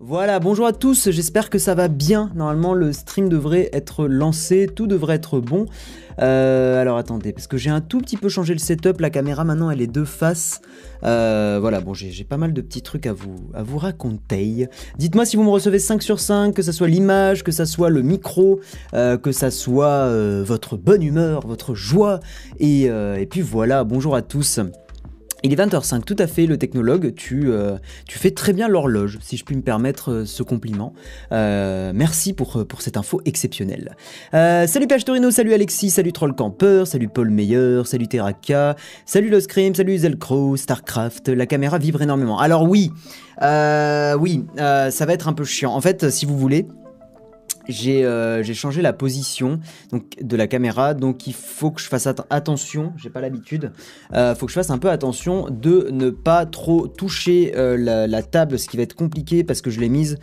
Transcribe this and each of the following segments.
Voilà, bonjour à tous, j'espère que ça va bien. Normalement, le stream devrait être lancé, tout devrait être bon. Euh, alors attendez, parce que j'ai un tout petit peu changé le setup, la caméra maintenant elle est de face. Euh, voilà, bon, j'ai pas mal de petits trucs à vous, à vous raconter. Dites-moi si vous me recevez 5 sur 5, que ça soit l'image, que ça soit le micro, euh, que ça soit votre bonne humeur, votre joie. Et, et puis voilà, bonjour à tous. Il est 20h05, tout à fait, le technologue, tu, euh, tu fais très bien l'horloge, si je puis me permettre euh, ce compliment. Euh, merci pour, pour cette info exceptionnelle. salut Page Torino, salut Alexis, salut Troll Camper, salut Paul Meyer, salut Terraka, salut Lost Cream, salut Zelcrow, Starcraft, la caméra vibre énormément. Alors oui, oui, ça va être un peu chiant. En fait, si vous voulez, euh, j'ai changé la position de la caméra, donc il faut que je fasse attention, j'ai pas l'habitude, euh, faut que je fasse un peu attention de ne pas trop toucher euh, la, table, ce qui va être compliqué parce que je l'ai mise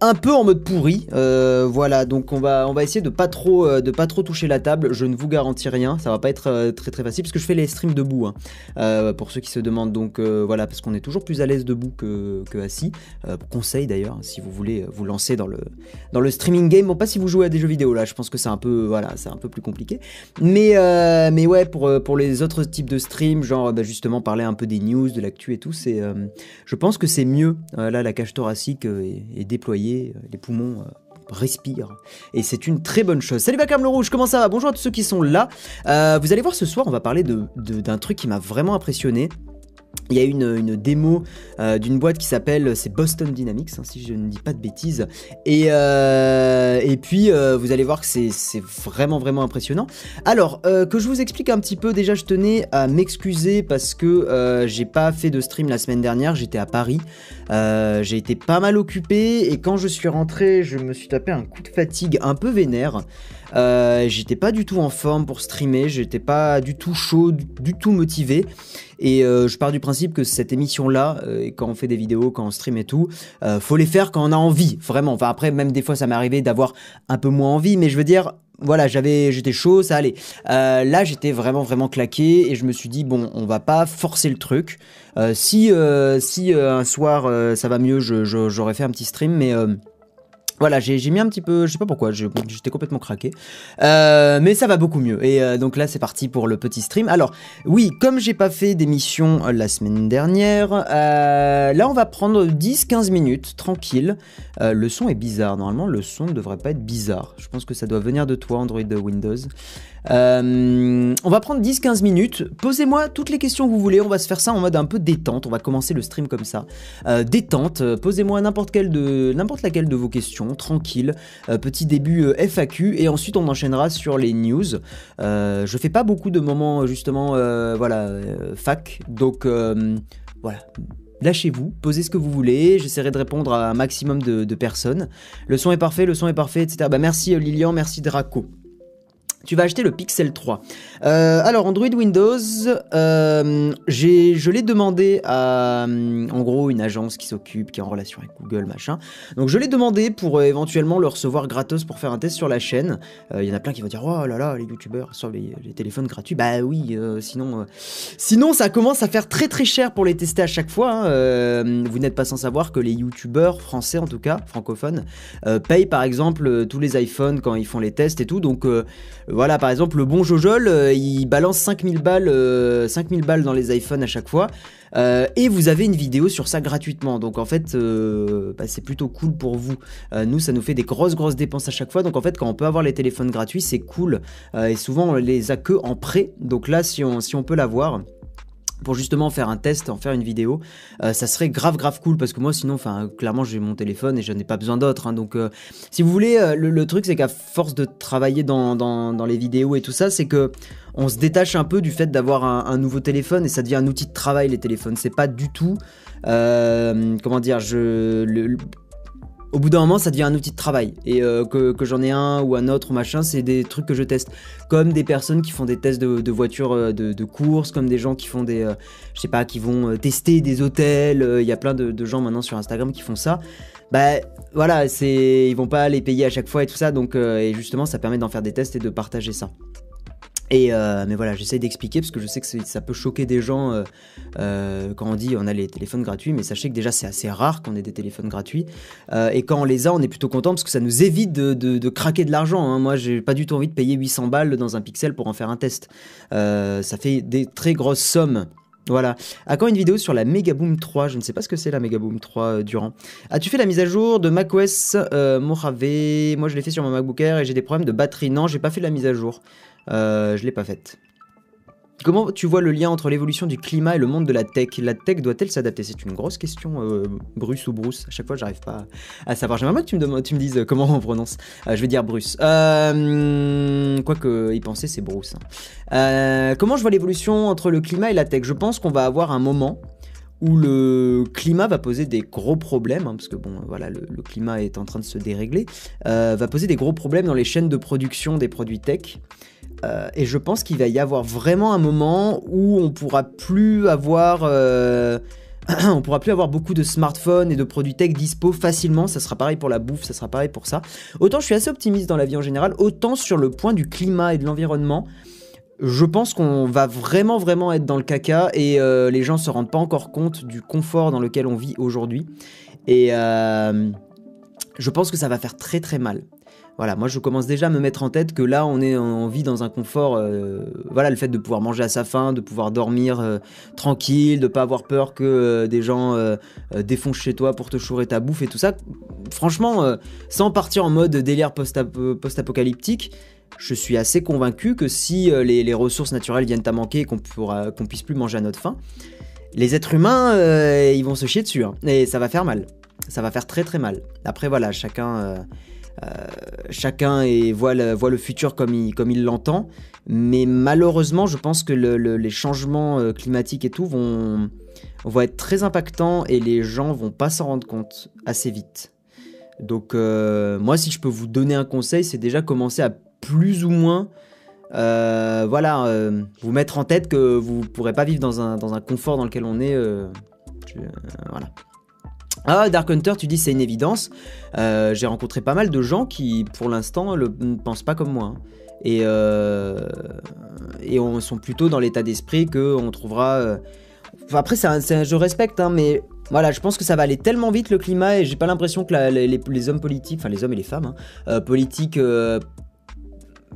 un peu en mode pourri. Euh, voilà, donc on va, on va essayer de pas trop, euh, de pas trop toucher la table. Je ne vous garantis rien, ça va pas être euh, très très facile parce que je fais les streams debout. Hein. pour ceux qui se demandent, donc voilà, parce qu'on est toujours plus à l'aise debout que, que assis. conseil d'ailleurs, hein, si vous voulez vous lancer dans le, streaming game. Bon, pas si vous jouez à des jeux vidéo là, je pense que c'est un peu, voilà, c'est un peu plus compliqué. Mais, mais ouais, pour, pour les autres types de streams, genre bah, justement parler un peu des news, de l'actu et tout, c'est, je pense que c'est mieux. là, la cage thoracique est déployée euh, les poumons euh, respirent. Et c'est une très bonne chose. Salut Bacam le Rouge, comment ça va? Bonjour à tous ceux qui sont là. Euh, vous allez voir ce soir, on va parler d'un de, truc qui m'a vraiment impressionné il y a une, démo euh, d'une boîte qui s'appelle c'est Boston Dynamics hein, si je ne dis pas de bêtises. Et, euh, puis euh, vous allez voir que c'est vraiment vraiment impressionnant. Alors que je vous explique un petit peu déjà je tenais à m'excuser parce que j'ai pas fait de stream la semaine dernière j'étais à Paris. J'ai été pas mal occupé et quand je suis rentré je me suis tapé un coup de fatigue un peu vénère j'étais pas du tout en forme pour streamer j'étais pas du tout chaud du tout motivé et euh, je pars du principe que cette émission-là, euh, quand on fait des vidéos, quand on stream et tout, euh, faut les faire quand on a envie, vraiment. Enfin après, même des fois, ça m'est arrivé d'avoir un peu moins envie, mais je veux dire, voilà, j'avais, j'étais chaud, ça allait. là, j'étais vraiment, vraiment claqué et je me suis dit bon, on va pas forcer le truc. si, si un soir ça va mieux, j'aurais fait un petit stream, mais voilà, j'ai mis un petit peu, je sais pas pourquoi, j'étais complètement craqué. Euh, mais ça va beaucoup mieux. Et euh, donc là, c'est parti pour le petit stream. Alors, oui, comme j'ai pas fait d'émission euh, la semaine dernière, là, on va prendre 10-15 minutes, tranquille. le son est bizarre. Normalement, le son ne devrait pas être bizarre. Je pense que ça doit venir de toi, Android Windows. Euh, on va prendre 10-15 minutes. Posez-moi toutes les questions que vous voulez. On va se faire ça en mode un peu détente. On va commencer le stream comme ça. Euh, détente. Posez-moi n'importe laquelle de vos questions. Tranquille. Euh, petit début FAQ et ensuite on enchaînera sur les news. je fais pas beaucoup de moments justement voilà fac. Donc voilà. Lâchez-vous, posez ce que vous voulez, j'essaierai de répondre à un maximum de, personnes. Le son est parfait, le son est parfait, etc. Bah merci Lilian, merci Draco tu vas acheter le Pixel 3. Euh, alors, Android Windows, euh, je l'ai demandé à, euh, en gros, une agence qui s'occupe, qui est en relation avec Google, machin. Donc, je l'ai demandé pour éventuellement le recevoir gratos pour faire un test sur la chaîne. Il y en a plein qui vont dire, oh là là, les youtubeurs sur les, téléphones gratuits. Bah oui, sinon, sinon, ça commence à faire très très cher pour les tester à chaque fois. Hein. vous n'êtes pas sans savoir que les youtubeurs, français en tout cas, francophones, payent par exemple tous les iPhones quand ils font les tests et tout. Donc, voilà, par exemple, le bon Jojol, euh, il balance 5000 balles, 5000 euh, balles dans les iPhones à chaque fois. Euh, et vous avez une vidéo sur ça gratuitement. Donc en fait, bah, c'est plutôt cool pour vous. nous, ça nous fait des grosses, grosses dépenses à chaque fois. Donc en fait, quand on peut avoir les téléphones gratuits, c'est cool. et souvent, on les a que en prêt. Donc là, si on peut l'avoir pour justement faire un test, en faire une vidéo, euh, ça serait grave grave cool parce que moi sinon, enfin clairement j'ai mon téléphone et je n'ai pas besoin d'autre. Hein. donc euh, si vous voulez, euh, le, truc c'est qu'à force de travailler dans, dans, les vidéos et tout ça, c'est que on se détache un peu du fait d'avoir un, nouveau téléphone et ça devient un outil de travail les téléphones. C'est pas du tout, comment dire, je au bout d'un moment, ça devient un outil de travail. Et euh, que, j'en ai un ou un autre machin, c'est des trucs que je teste. Comme des personnes qui font des tests de, voitures euh, de, course, comme des gens qui font des. Euh, je sais pas, qui vont tester des hôtels. Il y a plein de, gens maintenant sur Instagram qui font ça. Bah voilà, c'est. Ils vont pas les payer à chaque fois et tout ça. Donc, et justement, ça permet d'en faire des tests et de partager ça. Et euh, mais voilà, j'essaie d'expliquer parce que je sais que ça peut choquer des gens euh, euh, quand on dit on a les téléphones gratuits, mais sachez que déjà c'est assez rare qu'on ait des téléphones gratuits. et quand on les a, on est plutôt content parce que ça nous évite de, craquer de l'argent. Hein. Moi, j'ai pas du tout envie de payer 800 balles dans un pixel pour en faire un test. ça fait des très grosses sommes. Voilà. À quand une vidéo sur la Megaboom 3 Je ne sais pas ce que c'est la Megaboom 3 Durant. As-tu fait la mise à jour de macOS Mojave? Moi je l'ai fait sur mon MacBook Air et j'ai des problèmes de batterie. Non, j'ai pas fait la mise à jour. Euh, je l'ai pas faite. Comment tu vois le lien entre l'évolution du climat et le monde de la tech? La tech doit-elle s'adapter? C'est une grosse question, euh, Bruce ou Bruce. À chaque fois, j'arrive pas à savoir. J'aimerais bien que tu me, tu me dises comment on prononce. Euh, je vais dire Bruce. Euh, Quoique, y penser, c'est Bruce. Hein. comment je vois l'évolution entre le climat et la tech? Je pense qu'on va avoir un moment où le climat va poser des gros problèmes, hein, parce que bon, voilà, le, climat est en train de se dérégler, va poser des gros problèmes dans les chaînes de production des produits tech. Euh, et je pense qu'il va y avoir vraiment un moment où on pourra plus avoir, euh, pourra plus avoir beaucoup de smartphones et de produits tech dispo facilement. Ça sera pareil pour la bouffe, ça sera pareil pour ça. Autant je suis assez optimiste dans la vie en général, autant sur le point du climat et de l'environnement. Je pense qu'on va vraiment vraiment être dans le caca et euh, les gens se rendent pas encore compte du confort dans lequel on vit aujourd'hui. Et je pense que ça va faire très très mal. Voilà, moi je commence déjà à me mettre en tête que là on est en vit dans un confort. Euh, voilà, le fait de pouvoir manger à sa faim, de pouvoir dormir euh, tranquille, de pas avoir peur que euh, des gens défoncent chez toi pour te chourer ta bouffe et tout ça. Franchement, sans partir en mode délire post-apocalyptique, je suis assez convaincu que si les, ressources naturelles viennent à manquer et qu'on qu'on puisse plus manger à notre faim, les êtres humains ils vont se chier dessus hein. et ça va faire mal. Ça va faire très très mal. Après voilà, chacun euh, chacun voit, le, futur comme il l'entend, mais malheureusement, je pense que les changements euh, climatiques et tout vont, être très impactants et les gens vont pas s'en rendre compte assez vite. Donc euh, moi, si je peux vous donner un conseil, c'est déjà commencer à plus ou moins voilà, vous mettre en tête que vous ne pourrez pas vivre dans un, dans un, confort dans lequel on est. voilà. Ah, Dark Hunter, tu dis c'est une évidence. Euh, j'ai rencontré pas mal de gens qui, pour l'instant, ne pensent pas comme moi. Hein. Et, euh, et on sont plutôt dans l'état d'esprit qu'on trouvera. Euh, après, je respecte, hein, mais voilà, je pense que ça va aller tellement vite le climat et j'ai pas l'impression que les, hommes politiques, enfin les hommes et les femmes hein, politiques,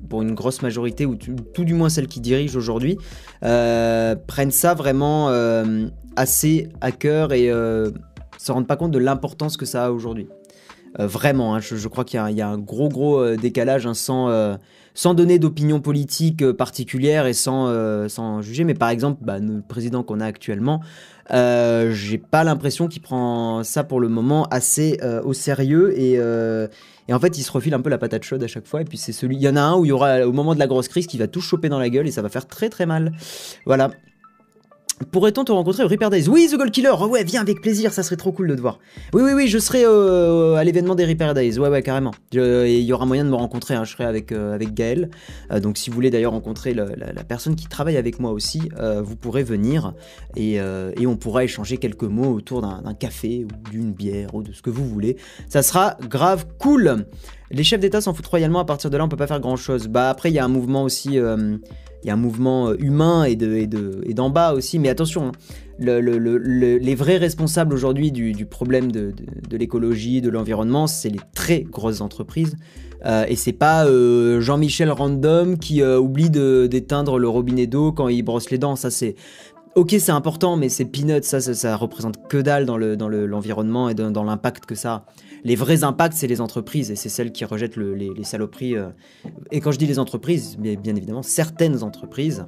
pour une grosse majorité, ou tout, du moins celles qui dirigent aujourd'hui, prennent ça vraiment assez à cœur et se rendent pas compte de l'importance que ça a aujourd'hui. Euh, vraiment, hein, je, crois qu'il y, a un gros gros euh, décalage hein, sans, euh, sans donner d'opinion politique particulière et sans, sans juger. Mais par exemple, bah, le président qu'on a actuellement, j'ai pas l'impression qu'il prend ça pour le moment assez au sérieux et, et, en fait il se refile un peu la patate chaude à chaque fois. Et puis c'est celui, il y en a un où il y aura au moment de la grosse crise qui va tout choper dans la gueule et ça va faire très très mal. Voilà. Pourrait-on te rencontrer au Reaper Days? Oui, The Gold Killer oh Ouais, viens avec plaisir, ça serait trop cool de te voir. Oui, oui, oui, je serai euh, à l'événement des Reaper Days. Ouais, ouais, carrément. Il y aura moyen de me rencontrer, hein. je serai avec, euh, Gaël. Euh, donc, si vous voulez d'ailleurs rencontrer la, personne qui travaille avec moi aussi, vous pourrez venir et, on pourra échanger quelques mots autour d'un café ou d'une bière ou de ce que vous voulez. Ça sera grave cool. Les chefs d'État s'en foutent royalement, à partir de là, on peut pas faire grand chose. Bah, après, il y a un mouvement aussi y a un mouvement euh, humain et d'en de, et de, bas aussi. Mais attention, hein, les vrais responsables aujourd'hui du, problème de, l'écologie, de l'environnement, c'est les très grosses entreprises. Euh, et c'est pas euh, Jean-Michel Random qui oublie d'éteindre le robinet d'eau quand il brosse les dents. Ça, c'est. Ok, c'est important, mais c'est peanuts, ça, ça, représente que dalle dans l'environnement le, dans et dans l'impact que ça a les vrais impacts, c'est les entreprises et c'est celles qui rejettent les, saloperies. Euh. Et quand je dis les entreprises, bien, évidemment, certaines entreprises,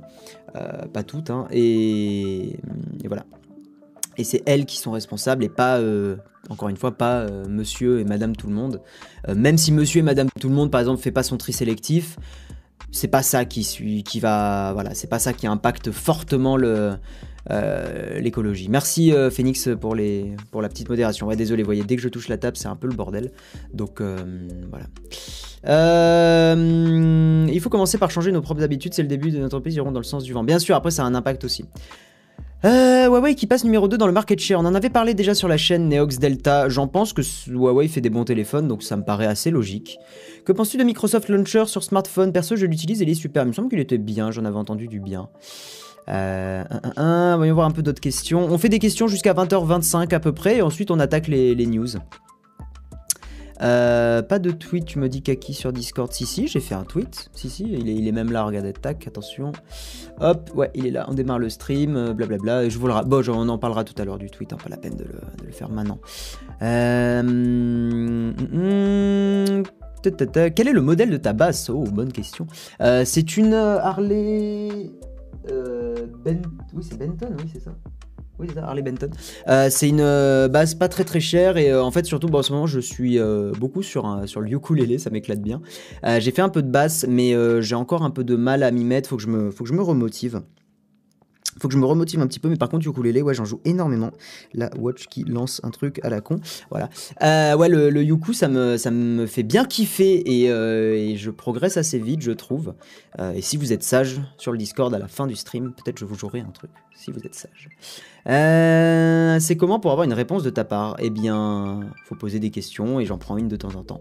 euh, pas toutes, hein, et, voilà. Et c'est elles qui sont responsables et pas, euh, encore une fois, pas monsieur et madame tout le monde. même si monsieur et madame tout le monde, par exemple, fait pas son tri sélectif, c'est pas ça qui, qui va. Voilà, c'est pas ça qui impacte fortement le euh, l'écologie. Merci euh, Phoenix pour, les, pour la petite modération. Ouais, désolé, voyez, dès que je touche la table, c'est un peu le bordel. Donc euh, voilà. il faut commencer par changer nos propres habitudes, c'est le début de notre entreprise, iront dans le sens du vent. Bien sûr, après ça a un impact aussi. Euh, Huawei qui passe numéro 2 dans le market share. On en avait parlé déjà sur la chaîne Neox Delta. J'en pense que Huawei fait des bons téléphones, donc ça me paraît assez logique. Que penses-tu de Microsoft Launcher sur smartphone? Perso, je l'utilise et il est super. Il me semble qu'il était bien, j'en avais entendu du bien. Euh, voyons voir un peu d'autres questions. On fait des questions jusqu'à 20h25 à peu près, et ensuite on attaque les news. Euh, pas de tweet, tu me dis Kaki sur Discord. Si, si, j'ai fait un tweet. Si, si, il est, même là, regardez, tac, attention. Hop, ouais, il est là, on démarre le stream, euh, blablabla. je vous le Bon, on en parlera tout à l'heure du tweet, hein, pas la peine de le, faire maintenant. Euh... Hmm, quel est le modèle de ta basse Oh, bonne question. C'est une Harley. Ben... Oui, c'est Benton, oui, c'est ça. Oui, c'est Harley Benton. Euh, c'est une euh, base pas très très chère et euh, en fait surtout en ce moment je suis beaucoup sur, sur le ukulélé, ça m'éclate bien. j'ai fait un peu de basse mais j'ai encore un peu de mal à m'y mettre, faut que je me, faut que je me remotive. Faut que je me remotive un petit peu, mais par contre, ukulélé, ouais, j'en joue énormément. La Watch qui lance un truc à la con. Voilà. ouais, le, le Yuku, ça me, ça me fait bien kiffer et, et je progresse assez vite, je trouve. et si vous êtes sage sur le Discord à la fin du stream, peut-être je vous jouerai un truc, si vous êtes sage. Euh, c'est comment pour avoir une réponse de ta part? Eh bien, faut poser des questions et j'en prends une de temps en temps.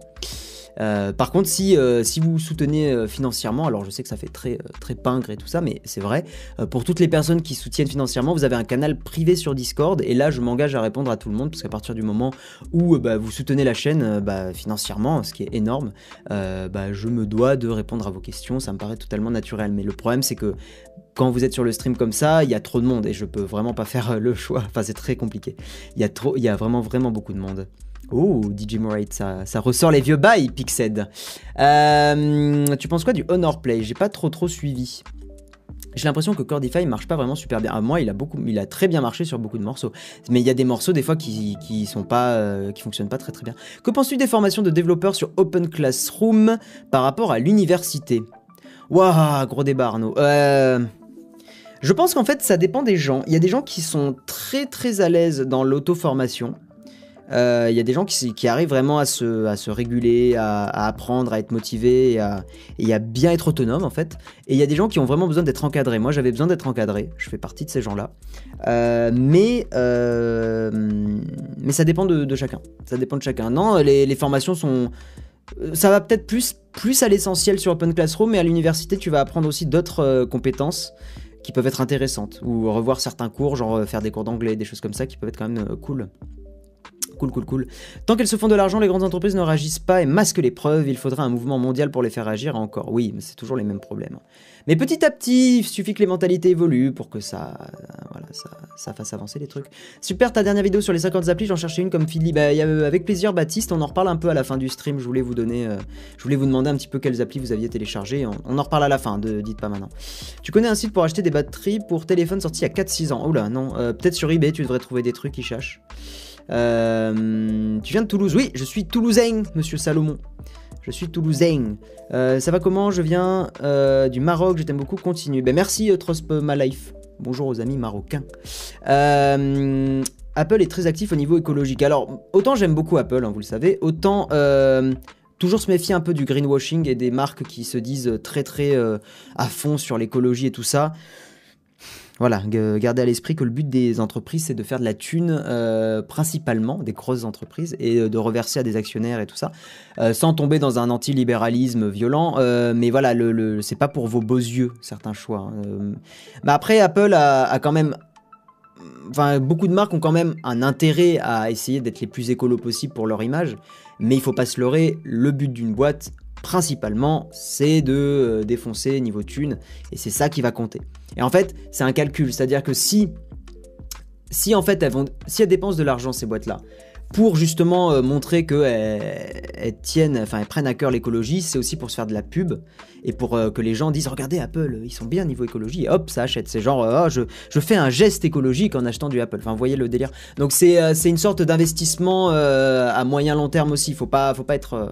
Euh, par contre, si, euh, vous soutenez financièrement, alors je sais que ça fait très, très pingre et tout ça, mais c'est vrai, pour toutes les personnes qui soutiennent financièrement, vous avez un canal privé sur Discord, et là je m'engage à répondre à tout le monde, parce qu'à partir du moment où bah, vous soutenez la chaîne bah, financièrement, ce qui est énorme, bah, je me dois de répondre à vos questions, ça me paraît totalement naturel. Mais le problème c'est que quand vous êtes sur le stream comme ça, il y a trop de monde et je peux vraiment pas faire le choix. Enfin, c'est très compliqué. Il y a trop, il y a vraiment vraiment beaucoup de monde. Oh, DJ Morate, ça, ça ressort les vieux bails, Pixed. Euh, tu penses quoi du Honor Play? J'ai pas trop trop suivi. J'ai l'impression que Cordify marche pas vraiment super bien. À moi, il a beaucoup, il a très bien marché sur beaucoup de morceaux. Mais il y a des morceaux des fois qui, qui sont pas, euh, qui fonctionnent pas très très bien. Que penses-tu des formations de développeurs sur Open Classroom par rapport à l'université? Waouh, gros débat Arnaud. Euh, je pense qu'en fait, ça dépend des gens. Il y a des gens qui sont très très à l'aise dans l'auto-formation. Euh, il y a des gens qui, arrivent vraiment à se, réguler, à, apprendre, à être motivés et à, bien être autonome en fait. Et il y a des gens qui ont vraiment besoin d'être encadrés. Moi j'avais besoin d'être encadré, je fais partie de ces gens-là. Euh, mais, euh, mais ça dépend de, chacun. Ça dépend de chacun. Non, les, les formations sont... Ça va peut-être plus, plus à l'essentiel sur Open Classroom, mais à l'université tu vas apprendre aussi d'autres compétences qui peuvent être intéressantes, ou revoir certains cours, genre euh, faire des cours d'anglais, des choses comme ça qui peuvent être quand même euh, cool. Cool, cool, cool. Tant qu'elles se font de l'argent, les grandes entreprises ne réagissent pas et masquent les preuves. Il faudra un mouvement mondial pour les faire agir encore. Oui, mais c'est toujours les mêmes problèmes. Mais petit à petit, il suffit que les mentalités évoluent pour que ça, voilà, ça, fasse avancer les trucs. Super, ta dernière vidéo sur les 50 applis, j'en cherchais une comme Philippe. Bah, avec plaisir, Baptiste, on en reparle un peu à la fin du stream. Je voulais vous donner, euh, je voulais vous demander un petit peu quelles applis vous aviez téléchargées. On, en reparle à la fin, de, dites pas maintenant. Tu connais un site pour acheter des batteries pour téléphone sorti il y a 4-6 ans? Oula, non, euh, peut-être sur eBay, tu devrais trouver des trucs qui cherchent. Euh, tu viens de Toulouse Oui, je suis toulousain, monsieur Salomon. Je suis toulousain. Euh, ça va comment? Je viens euh, du Maroc, je t'aime beaucoup, continue. Ben, merci euh, Trosp My Life. Bonjour aux amis marocains. Apple est très actif au niveau écologique. Alors, autant j'aime beaucoup Apple, hein, vous le savez, autant toujours se méfier un peu du greenwashing et des marques qui se disent très très à fond sur l'écologie et tout ça. Voilà, gardez à l'esprit que le but des entreprises, c'est de faire de la thune euh, principalement, des grosses entreprises, et euh, de reverser à des actionnaires et tout ça, euh, sans tomber dans un antilibéralisme violent. mais voilà, le, c'est pas pour vos beaux yeux, certains choix. Mais après, Apple a, quand même enfin, beaucoup de marques ont quand même un intérêt à essayer d'être les plus écolos possible pour leur image, mais il faut pas se leurrer, le but d'une boîte, principalement, c'est de défoncer niveau thune, et c'est ça qui va compter. Et en fait, c'est un calcul, c'est-à-dire que si, si en fait elles si elles dépensent de l'argent ces boîtes-là, pour justement euh, montrer qu'elles tiennent, enfin elles prennent à cœur l'écologie, c'est aussi pour se faire de la pub et pour euh, que les gens disent regardez Apple, ils sont bien niveau écologie et hop ça achète. C'est genre oh, je, fais un geste écologique en achetant du Apple. Enfin voyez le délire. Donc c'est euh, une sorte d'investissement à moyen long terme aussi. Faut pas faut pas être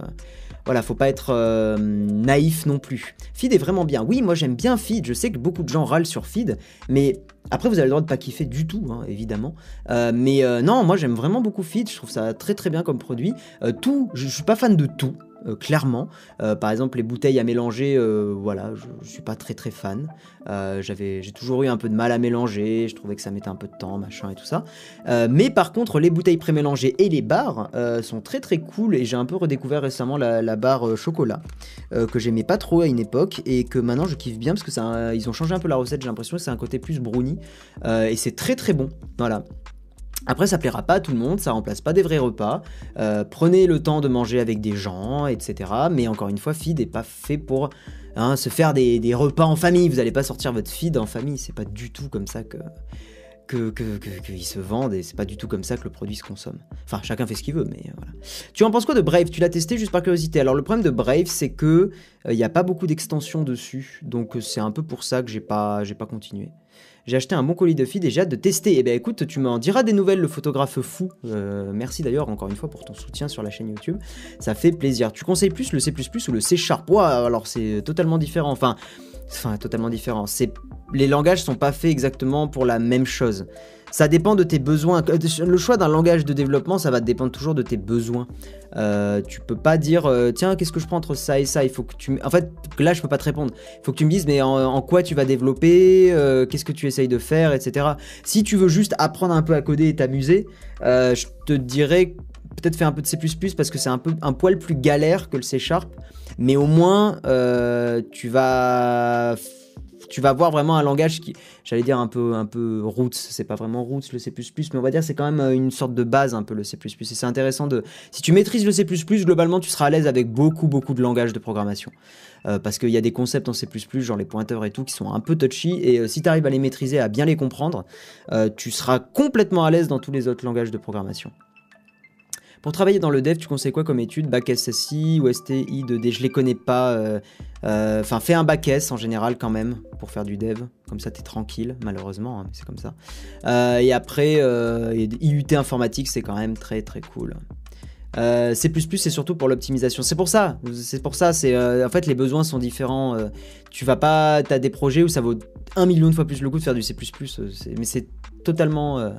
voilà, faut pas être euh, naïf non plus. Feed est vraiment bien. Oui, moi j'aime bien Feed. Je sais que beaucoup de gens râlent sur Feed, mais après vous avez le droit de pas kiffer du tout, hein, évidemment. Euh, mais euh, non, moi j'aime vraiment beaucoup Feed. Je trouve ça très très bien comme produit. tout, je, je suis pas fan de tout. Euh, clairement. Euh, par exemple, les bouteilles à mélanger, euh, voilà, je, je suis pas très très fan. j'avais, j'ai toujours eu un peu de mal à mélanger, je trouvais que ça mettait un peu de temps, machin et tout ça. mais par contre, les bouteilles pré-mélangées et les barres sont très très cool et j'ai un peu redécouvert récemment la, la barre chocolat que j'aimais pas trop à une époque et que maintenant je kiffe bien parce que ça, ils ont changé un peu la recette. J'ai l'impression que c'est un côté plus brownie et c'est très très bon. Voilà. Après, ça plaira pas à tout le monde, ça remplace pas des vrais repas. Euh, prenez le temps de manger avec des gens, etc. Mais encore une fois, feed n'est pas fait pour hein, se faire des, repas en famille. Vous n'allez pas sortir votre feed en famille. C'est pas du tout comme ça que qu'ils que, que, se vendent et c'est pas du tout comme ça que le produit se consomme. Enfin, chacun fait ce qu'il veut, mais euh, voilà. Tu en penses quoi de Brave? Tu l'as testé juste par curiosité. Alors, le problème de Brave, c'est que il euh, n'y a pas beaucoup d'extensions dessus, donc c'est un peu pour ça que j'ai pas, pas continué. J'ai acheté un bon colis de feed et j'ai hâte de tester. Eh bien écoute, tu m'en diras des nouvelles, le photographe fou. Euh, merci d'ailleurs encore une fois pour ton soutien sur la chaîne YouTube. Ça fait plaisir. Tu conseilles plus le C++ ou le C Sharp? Alors c'est totalement différent. Enfin, enfin totalement différent. Les langages sont pas faits exactement pour la même chose. Ça dépend de tes besoins. Le choix d'un langage de développement, ça va dépendre toujours de tes besoins. Euh, tu peux pas dire, euh, tiens, qu'est-ce que je prends entre ça et ça? Il faut que tu. En fait, là, je peux pas te répondre. Il faut que tu me dises, mais en, quoi tu vas développer? Euh, Qu'est-ce que tu essayes de faire, etc. Si tu veux juste apprendre un peu à coder et t'amuser, je te dirais peut-être faire un peu de C++ parce que c'est un peu un poil plus galère que le C Sharp, mais au moins tu vas tu vas voir vraiment un langage qui, j'allais dire un peu, un peu roots, c'est pas vraiment roots le C++, mais on va dire c'est quand même euh, une sorte de base un peu le C++. Et c'est intéressant de, si tu maîtrises le C++, globalement tu seras à l'aise avec beaucoup, beaucoup de langages de programmation. Euh, parce qu'il y a des concepts en C++, genre les pointeurs et tout, qui sont un peu touchy, et euh, si tu arrives à les maîtriser, à bien les comprendre, tu seras complètement à l'aise dans tous les autres langages de programmation. Pour travailler dans le dev, tu conseilles quoi comme étude? Bac SSI ou STI 2D Je les connais pas. Euh, euh, enfin, fais un bac S en général quand même pour faire du dev. Comme ça, t'es tranquille, malheureusement, hein, c'est comme ça. Euh, et après, IUT informatique, c'est quand même très très cool. C++ c'est surtout pour l'optimisation. C'est pour ça. C'est pour ça. C'est en fait les besoins sont différents. tu vas pas. T'as des projets où ça vaut un million de fois plus le coup de faire du C++. mais c'est totalement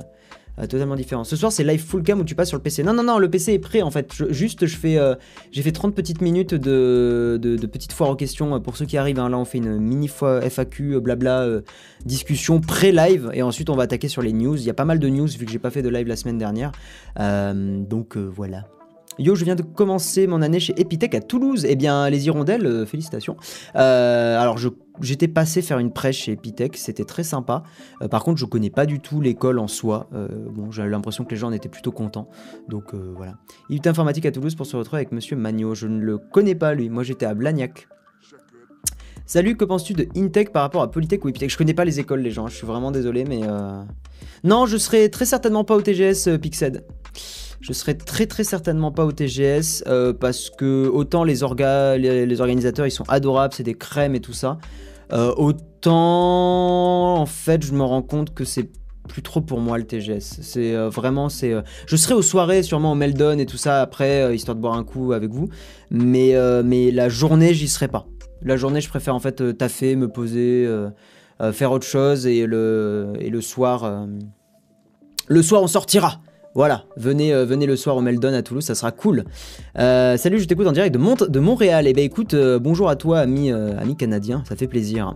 euh, totalement différent. Ce soir, c'est live full cam où tu passes sur le PC. Non, non, non, le PC est prêt en fait. juste, je fais, euh, j'ai fait 30 petites minutes de, de, petites foires aux questions euh, pour ceux qui arrivent. Hein. Là, on fait une mini FAQ, blabla, discussion pré-live et ensuite on va attaquer sur les news. Il y a pas mal de news vu que j'ai pas fait de live la semaine dernière. donc voilà. Yo, je viens de commencer mon année chez Epitech à Toulouse. Eh bien, les hirondelles, euh, félicitations. Euh, alors, j'étais passé faire une prêche chez Epitech, c'était très sympa. Euh, par contre, je connais pas du tout l'école en soi. bon, j'ai l'impression que les gens en étaient plutôt contents. Donc voilà. Il est informatique à Toulouse pour se retrouver avec Monsieur Magno. Je ne le connais pas lui. Moi, j'étais à Blagnac. Salut, que penses-tu de Intech par rapport à Polytech ou Epitech? Je connais pas les écoles, les gens. Je suis vraiment désolé, mais non, je serai très certainement pas au TGS Pixed. Je serai très très certainement pas au TGS euh, parce que autant les, les, organisateurs ils sont adorables, c'est des crèmes et tout ça. Euh, autant en fait je me rends compte que c'est plus trop pour moi le TGS. C'est euh, vraiment c'est. je serai aux soirées sûrement au Meldon et tout ça après histoire de boire un coup avec vous, mais mais la journée j'y serai pas. La journée je préfère en fait taffer, me poser, faire autre chose et le et le soir le soir on sortira. Voilà, venez, euh, venez le soir au Meldon à Toulouse, ça sera cool. Euh, salut, je t'écoute en direct de, Montréal. Et eh ben écoute, euh, bonjour à toi, ami, ami canadien, ça fait plaisir.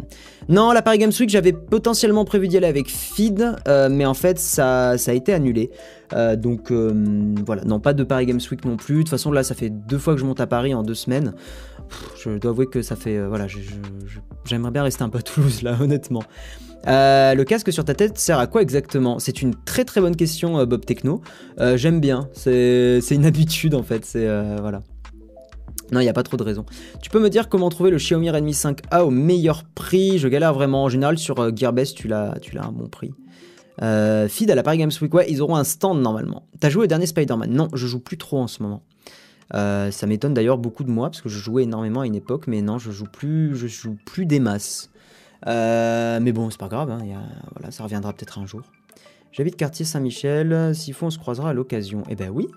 Non, la Paris Games Week, j'avais potentiellement prévu d'y aller avec Feed, mais en fait, ça, ça a été annulé. donc voilà, non, pas de Paris Games Week non plus. De toute façon, là, ça fait deux fois que je monte à Paris en deux semaines. je dois avouer que ça fait. voilà, j'aimerais bien rester un peu à Toulouse, là, honnêtement. Euh, le casque sur ta tête sert à quoi exactement? C'est une très très bonne question, euh, Bob Techno. Euh, j'aime bien, c'est une habitude en fait, c'est voilà. Non, il n'y a pas trop de raison. Tu peux me dire comment trouver le Xiaomi Redmi 5A au meilleur prix? Je galère vraiment. En général, sur Gearbest, tu l'as à un bon prix. feed à la Paris Games Week, ouais, ils auront un stand normalement. T'as joué au dernier Spider-Man? Non, je joue plus trop en ce moment. ça m'étonne d'ailleurs beaucoup de moi parce que je jouais énormément à une époque, mais non, je joue plus, je joue plus des masses. Euh, mais bon, c'est pas grave, hein, voilà, ça reviendra peut-être un jour. J'habite quartier Saint-Michel, s'il faut on se croisera à l'occasion. Eh ben oui,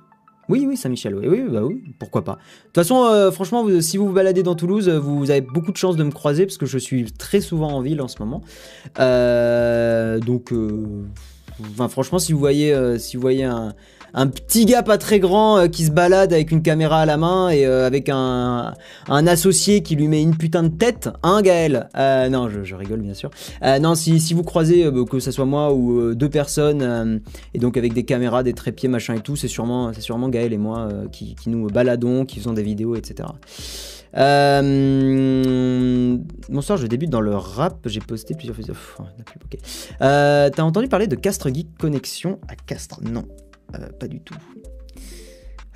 oui, oui, Saint-Michel, oui, oui, bah oui, pourquoi pas. De toute façon, euh, franchement, si vous vous baladez dans Toulouse, vous avez beaucoup de chances de me croiser parce que je suis très souvent en ville en ce moment. Euh, donc, franchement, si vous voyez, si vous voyez un, un petit gars pas très grand qui se balade avec une caméra à la main et avec un, un, associé qui lui met une putain de tête, hein Gaël? Non, je, rigole bien sûr. non, si, vous croisez, que ce soit moi ou deux personnes, et donc avec des caméras, des trépieds, machin et tout, c'est sûrement, sûrement Gaël et moi qui, nous baladons, qui faisons des vidéos, etc. Euh... Bonsoir, je débute dans le rap. J'ai posté plusieurs vidéos. Euh, T'as entendu parler de Castre Geek Connexion à Castres? Non, euh, pas du tout.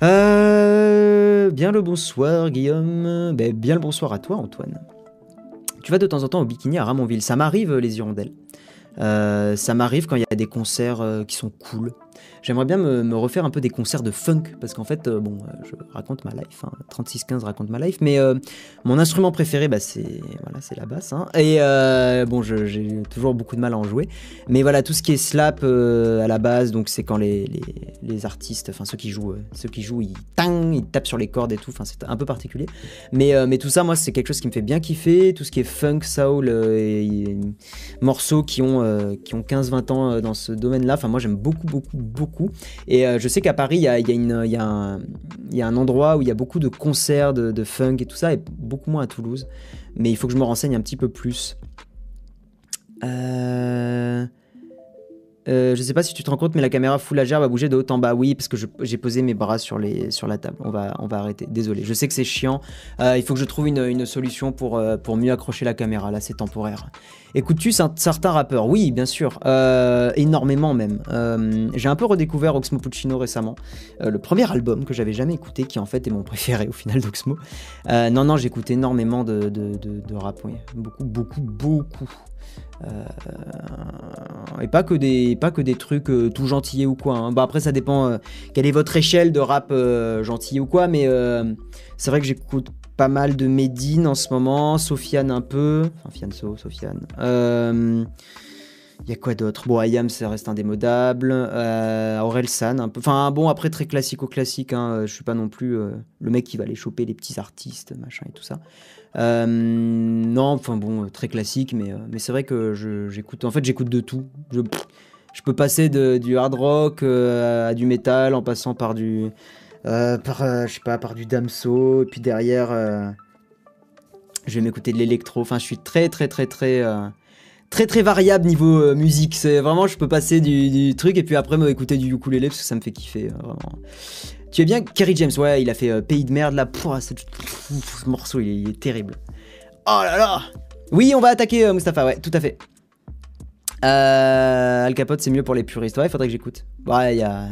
Euh, bien le bonsoir, Guillaume. Ben, bien le bonsoir à toi, Antoine. Tu vas de temps en temps au bikini à Ramonville. Ça m'arrive, les hirondelles. ça m'arrive quand il y a des concerts qui sont cool. J'aimerais bien me, refaire un peu des concerts de funk, parce qu'en fait, euh, bon, euh, je raconte ma life, hein, 3615 raconte ma life, mais euh, mon instrument préféré, bah, c'est voilà, la basse. Hein, et bon, j'ai toujours beaucoup de mal à en jouer, mais voilà, tout ce qui est slap à la base, donc c'est quand les, les, artistes, enfin ceux qui jouent, ceux qui jouent, ils tang, ils tapent sur les cordes et tout, c'est un peu particulier. Mais, mais tout ça, moi, c'est quelque chose qui me fait bien kiffer, tout ce qui est funk, soul, et, morceaux qui ont, qui ont 15-20 ans dans ce domaine-là, enfin moi j'aime beaucoup, beaucoup, beaucoup et euh, je sais qu'à Paris, il y a, un endroit où il y a beaucoup de concerts de, funk et tout ça, et beaucoup moins à Toulouse. Mais il faut que je me renseigne un petit peu plus. Euh... Euh, je sais pas si tu te rends compte, mais la caméra full HDR va bouger de haut en bas. Oui, parce que j'ai posé mes bras sur, la table. On va, arrêter. Désolé. Je sais que c'est chiant. Euh, il faut que je trouve une, solution pour, euh, pour mieux accrocher la caméra. Là, c'est temporaire. Écoutes-tu certains rappeurs Oui, bien sûr. énormément même. j'ai un peu redécouvert Oxmo Puccino récemment. le premier album que j'avais jamais écouté, qui en fait est mon préféré au final d'Oxmo. non, non, j'écoute énormément de, de, de rap. Oui. Beaucoup, beaucoup, beaucoup. Euh, et pas que des, pas que des trucs euh, tout gentillés ou quoi. Hein. Après ça dépend euh, quelle est votre échelle de rap gentil ou quoi, mais c'est vrai que j'écoute pas mal de Medine en ce moment, Sofiane un peu, enfin Fianso, Sofiane. Il y a quoi d'autre? Bon, Ayam, ça reste indémodable. Aurel San, un peu. Enfin, bon, après, très classico-classique. Hein. Je suis pas non plus le mec qui va aller choper les petits artistes, machin et tout ça. Euh, non, enfin bon, très classique, mais, euh, mais c'est vrai que j'écoute. En fait, j'écoute de tout. Je, je, peux passer de, du hard rock euh, à du métal en passant par du. par, je sais pas, par du Damso, et puis derrière, je vais m'écouter de l'électro. Enfin, je suis très, très, très, très très très variable niveau musique. C'est vraiment, je peux passer du, du, truc et puis après me écouter du ukulélé parce que ça me fait kiffer. vraiment. Tu es bien Kerry James, ouais, il a fait euh, Pays de merde là. Ce, morceau, il est, terrible. Oh là là Oui, on va attaquer euh, Mustapha, ouais, tout à fait. Euh, Al Capote, c'est mieux pour les puristes. Ouais, il faudrait que j'écoute. Ouais, il y a.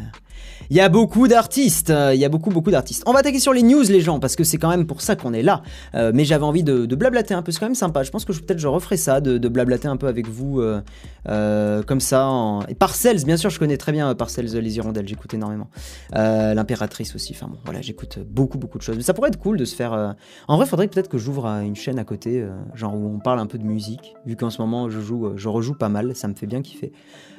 Il y a beaucoup d'artistes, euh, il y a beaucoup beaucoup d'artistes. On va attaquer sur les news les gens parce que c'est quand même pour ça qu'on est là. Euh, mais j'avais envie de, blablater un peu, c'est quand même sympa. Je pense que peut-être je referai ça, de, blablater un peu avec vous euh, comme ça. En... Parcells, bien sûr, je connais très bien Parcells les hirondelles, j'écoute énormément. L'impératrice aussi, enfin bon, voilà, j'écoute beaucoup beaucoup de choses. Mais ça pourrait être cool de se faire. En vrai, faudrait peut-être que j'ouvre une chaîne à côté, genre où on parle un peu de musique, vu qu'en ce moment je joue, je rejoue pas mal, ça me fait bien kiffer.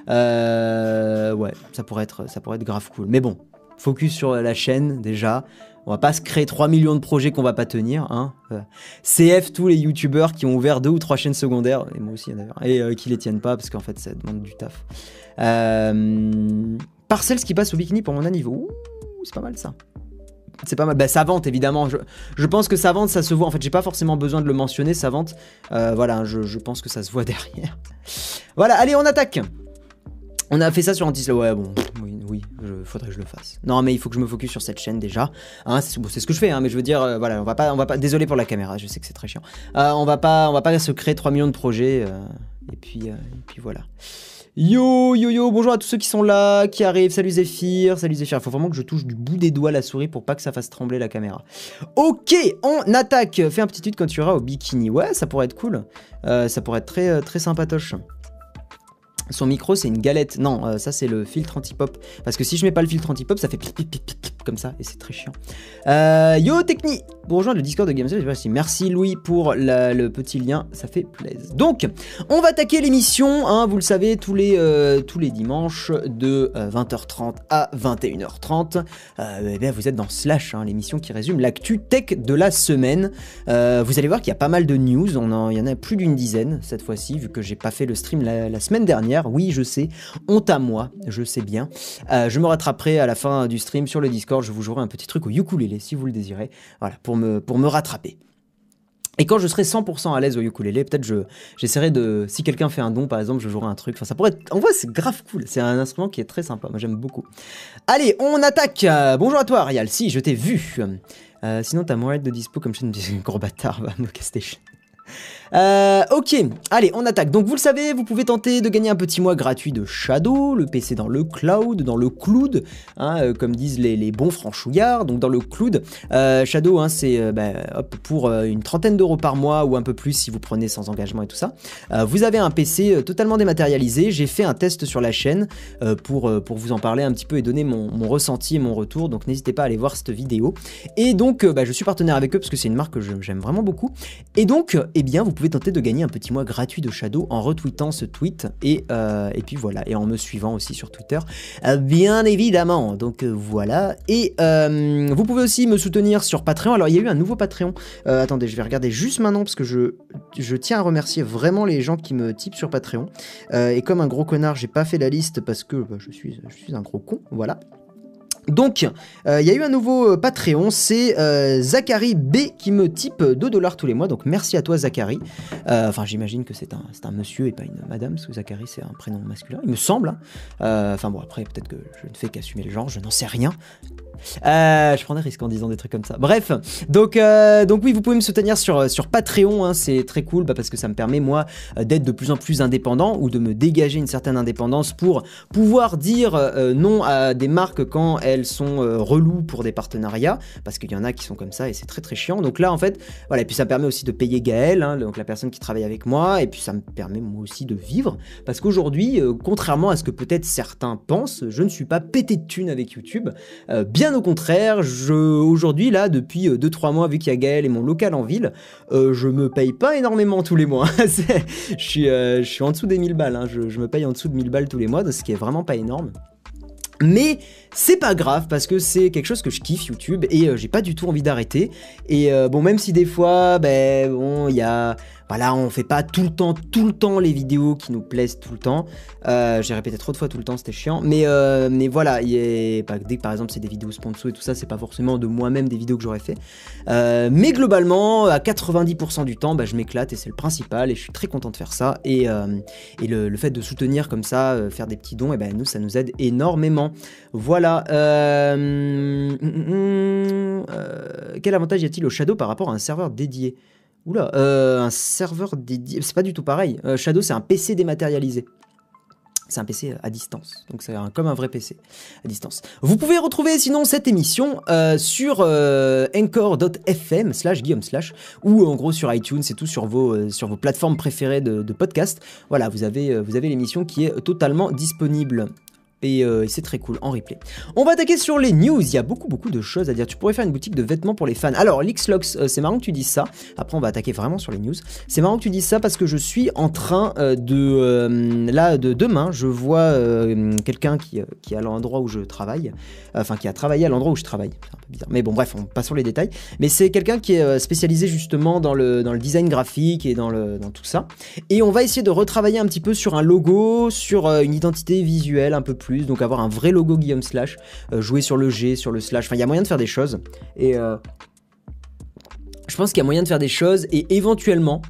Ouais, ça pourrait, être, ça pourrait être grave cool. Mais bon, focus sur la chaîne déjà. On va pas se créer 3 millions de projets qu'on va pas tenir. Hein. Euh, CF tous les youtubeurs qui ont ouvert deux ou trois chaînes secondaires, et moi aussi d'ailleurs, et euh, qui les tiennent pas parce qu'en fait ça demande du taf. Euh, qui passe au bikini pour mon anniversaire. C'est pas mal ça. C'est pas mal. Bah, ça vente évidemment. Je, pense que ça vente, ça se voit. En fait, j'ai pas forcément besoin de le mentionner, ça vente. voilà, je, pense que ça se voit derrière. Voilà, allez, on attaque. On a fait ça sur Antislow. Ouais, bon, oui, oui, faudrait que je le fasse. Non, mais il faut que je me focus sur cette chaîne déjà. Hein, c'est ce que je fais, hein, mais je veux dire, euh, voilà, on va pas, on va pas. Désolé pour la caméra, je sais que c'est très chiant. Euh, on va pas, va pas se créer 3 millions de projets. Euh, et puis, voilà. Yo, yo, yo, bonjour à tous ceux qui sont là, qui arrivent. Salut Zephyr, salut Zephyr. Il faut vraiment que je touche du bout des doigts la souris pour pas que ça fasse trembler la caméra. Ok, on attaque. Fais un petit tweet quand tu iras au bikini. Ouais, ça pourrait être cool. ça pourrait être très sympatoche. Son micro, c'est une galette. Non, euh, ça, c'est le filtre anti-pop. Parce que si je mets pas le filtre anti-pop, ça fait pip, pip, pip, pip, comme ça, et c'est très chiant. Euh, yo, Techni pour rejoindre le Discord de GameStop. Merci Louis pour le petit lien, ça fait plaisir. Donc, on va attaquer l'émission, hein, vous le savez, tous les, euh, dimanches de 20h30 à 21h30. Eh bien, vous êtes dans Slash, hein, l'émission qui résume l'actu tech de la semaine. vous allez voir qu'il y a pas mal de news, il y en a plus d'une dizaine cette fois-ci, vu que j'ai pas fait le stream la, semaine dernière. Oui, je sais, honte à moi, je sais bien. je me rattraperai à la fin du stream sur le Discord, je vous jouerai un petit truc au ukulélé si vous le désirez, voilà, pour me, pour me rattraper. Et quand je serai 100% à l'aise au ukulélé, peut-être je j'essaierai de si quelqu'un fait un don par exemple, je jouerai un truc. Enfin ça pourrait être en vrai c'est grave cool, c'est un instrument qui est très sympa, moi j'aime beaucoup. Allez, on attaque. bonjour à toi Arial. Si, je t'ai vu. Euh, sinon t'as moins de dispo comme je suis gros bâtard, me Station. Euh, ok, allez, on attaque. Donc vous le savez, vous pouvez tenter de gagner un petit mois gratuit de Shadow, le PC dans le cloud, dans le cloud, hein, euh, comme disent les, bons franchouillards, donc dans le cloud. Euh, Shadow, hein, c'est bah, pour une trentaine d'euros par mois ou un peu plus si vous prenez sans engagement et tout ça. vous avez un PC totalement dématérialisé. J'ai fait un test sur la chaîne pour, pour vous en parler un petit peu et donner mon, ressenti et mon retour. Donc n'hésitez pas à aller voir cette vidéo. Et donc, bah, je suis partenaire avec eux parce que c'est une marque que j'aime vraiment beaucoup. Et donc, eh bien, vous pouvez tenter de gagner un petit mois gratuit de Shadow en retweetant ce tweet et, euh, puis voilà, et en me suivant aussi sur Twitter, euh, bien évidemment. Donc euh, voilà, et vous pouvez aussi me soutenir sur Patreon. Alors il y a eu un nouveau Patreon. attendez, je vais regarder juste maintenant parce que je, je tiens à remercier vraiment les gens qui me typent sur Patreon. et comme un gros connard, j'ai pas fait la liste parce que bah, je, suis, je suis un gros con, voilà. Donc, euh, il y a eu un nouveau euh, Patreon, c'est euh, Zachary B qui me type 2 dollars tous les mois, donc merci à toi Zachary. Enfin, j'imagine que c'est un, un, monsieur et pas une madame, parce que Zachary c'est un prénom masculin, il me semble. Hein. Enfin bon, après peut-être que je ne fais qu'assumer le genre, je n'en sais rien. Euh, je prends des risques en disant des trucs comme ça. Bref, donc, euh, donc oui, vous pouvez me soutenir sur, sur Patreon, hein, c'est très cool bah, parce que ça me permet moi euh, d'être de plus en plus indépendant ou de me dégager une certaine indépendance pour pouvoir dire non à des marques quand elles sont reloues pour des partenariats, parce qu'il y en a qui sont comme ça et c'est très très chiant. Donc là en fait, voilà, et puis ça me permet aussi de payer Gaël, hein, donc la personne qui travaille avec moi, et puis ça me permet moi aussi de vivre, parce qu'aujourd'hui, contrairement à ce que peut-être certains pensent, je ne suis pas pété de thunes avec YouTube. bien au contraire, je, aujourd'hui, là, depuis 2-3 euh, mois, vu qu'il y a Gaël et mon local en ville, euh, je me paye pas énormément tous les mois. je, suis, euh, je suis en dessous des 1000 balles, hein. je, me paye en dessous de 1000 balles tous les mois, ce qui est vraiment pas énorme. Mais c'est pas grave parce que c'est quelque chose que je kiffe YouTube et j'ai pas du tout envie d'arrêter. Et bon, même si des fois, ben bon, il y a voilà, on fait pas tout le temps, tout le temps les vidéos qui nous plaisent tout le temps. Euh, j'ai répété trop de fois tout le temps, c'était chiant. Mais, euh, voilà, dès que par exemple c'est des vidéos sponsor et tout ça, c'est pas forcément de moi-même des vidéos que j'aurais fait. Euh, mais globalement, à 90% du temps, bah, je m'éclate et c'est le principal et je suis très content de faire ça. Et, le, fait de soutenir comme ça, faire des petits dons, et ben nous, ça nous aide énormément. Voilà. Hum, hum, hum, quel avantage y a-t-il au Shadow par rapport à un serveur dédié? Oula, euh, un serveur dédié. C'est pas du tout pareil. Euh, Shadow, c'est un PC dématérialisé. C'est un PC à distance, donc c'est comme un vrai PC à distance. Vous pouvez retrouver sinon cette émission euh, sur anchor.fm slash ou en gros sur iTunes et tout sur vos, sur vos plateformes préférées de, de podcast. Voilà, vous avez, vous avez l'émission qui est totalement disponible. Euh, et, c'est très cool en replay. On va attaquer sur les news, il y a beaucoup beaucoup de choses à dire. Tu pourrais faire une boutique de vêtements pour les fans. Alors, Lixlox, euh, c'est marrant que tu dises ça. Après, on va attaquer vraiment sur les news. C'est marrant que tu dises ça parce que je suis en train euh, de... là, de demain, je vois quelqu'un qui, qui est à l'endroit où je travaille. Enfin, qui a travaillé à l'endroit où je travaille. C'est un peu bizarre. Mais bon, bref, on passe sur les détails. Mais c'est quelqu'un qui est spécialisé justement dans le, dans le design graphique et dans, le, dans tout ça. Et on va essayer de retravailler un petit peu sur un logo, sur une identité visuelle un peu plus donc avoir un vrai logo Guillaume Slash, euh, jouer sur le G, sur le slash, enfin il y a moyen de faire des choses. Et euh, je pense qu'il y a moyen de faire des choses et éventuellement,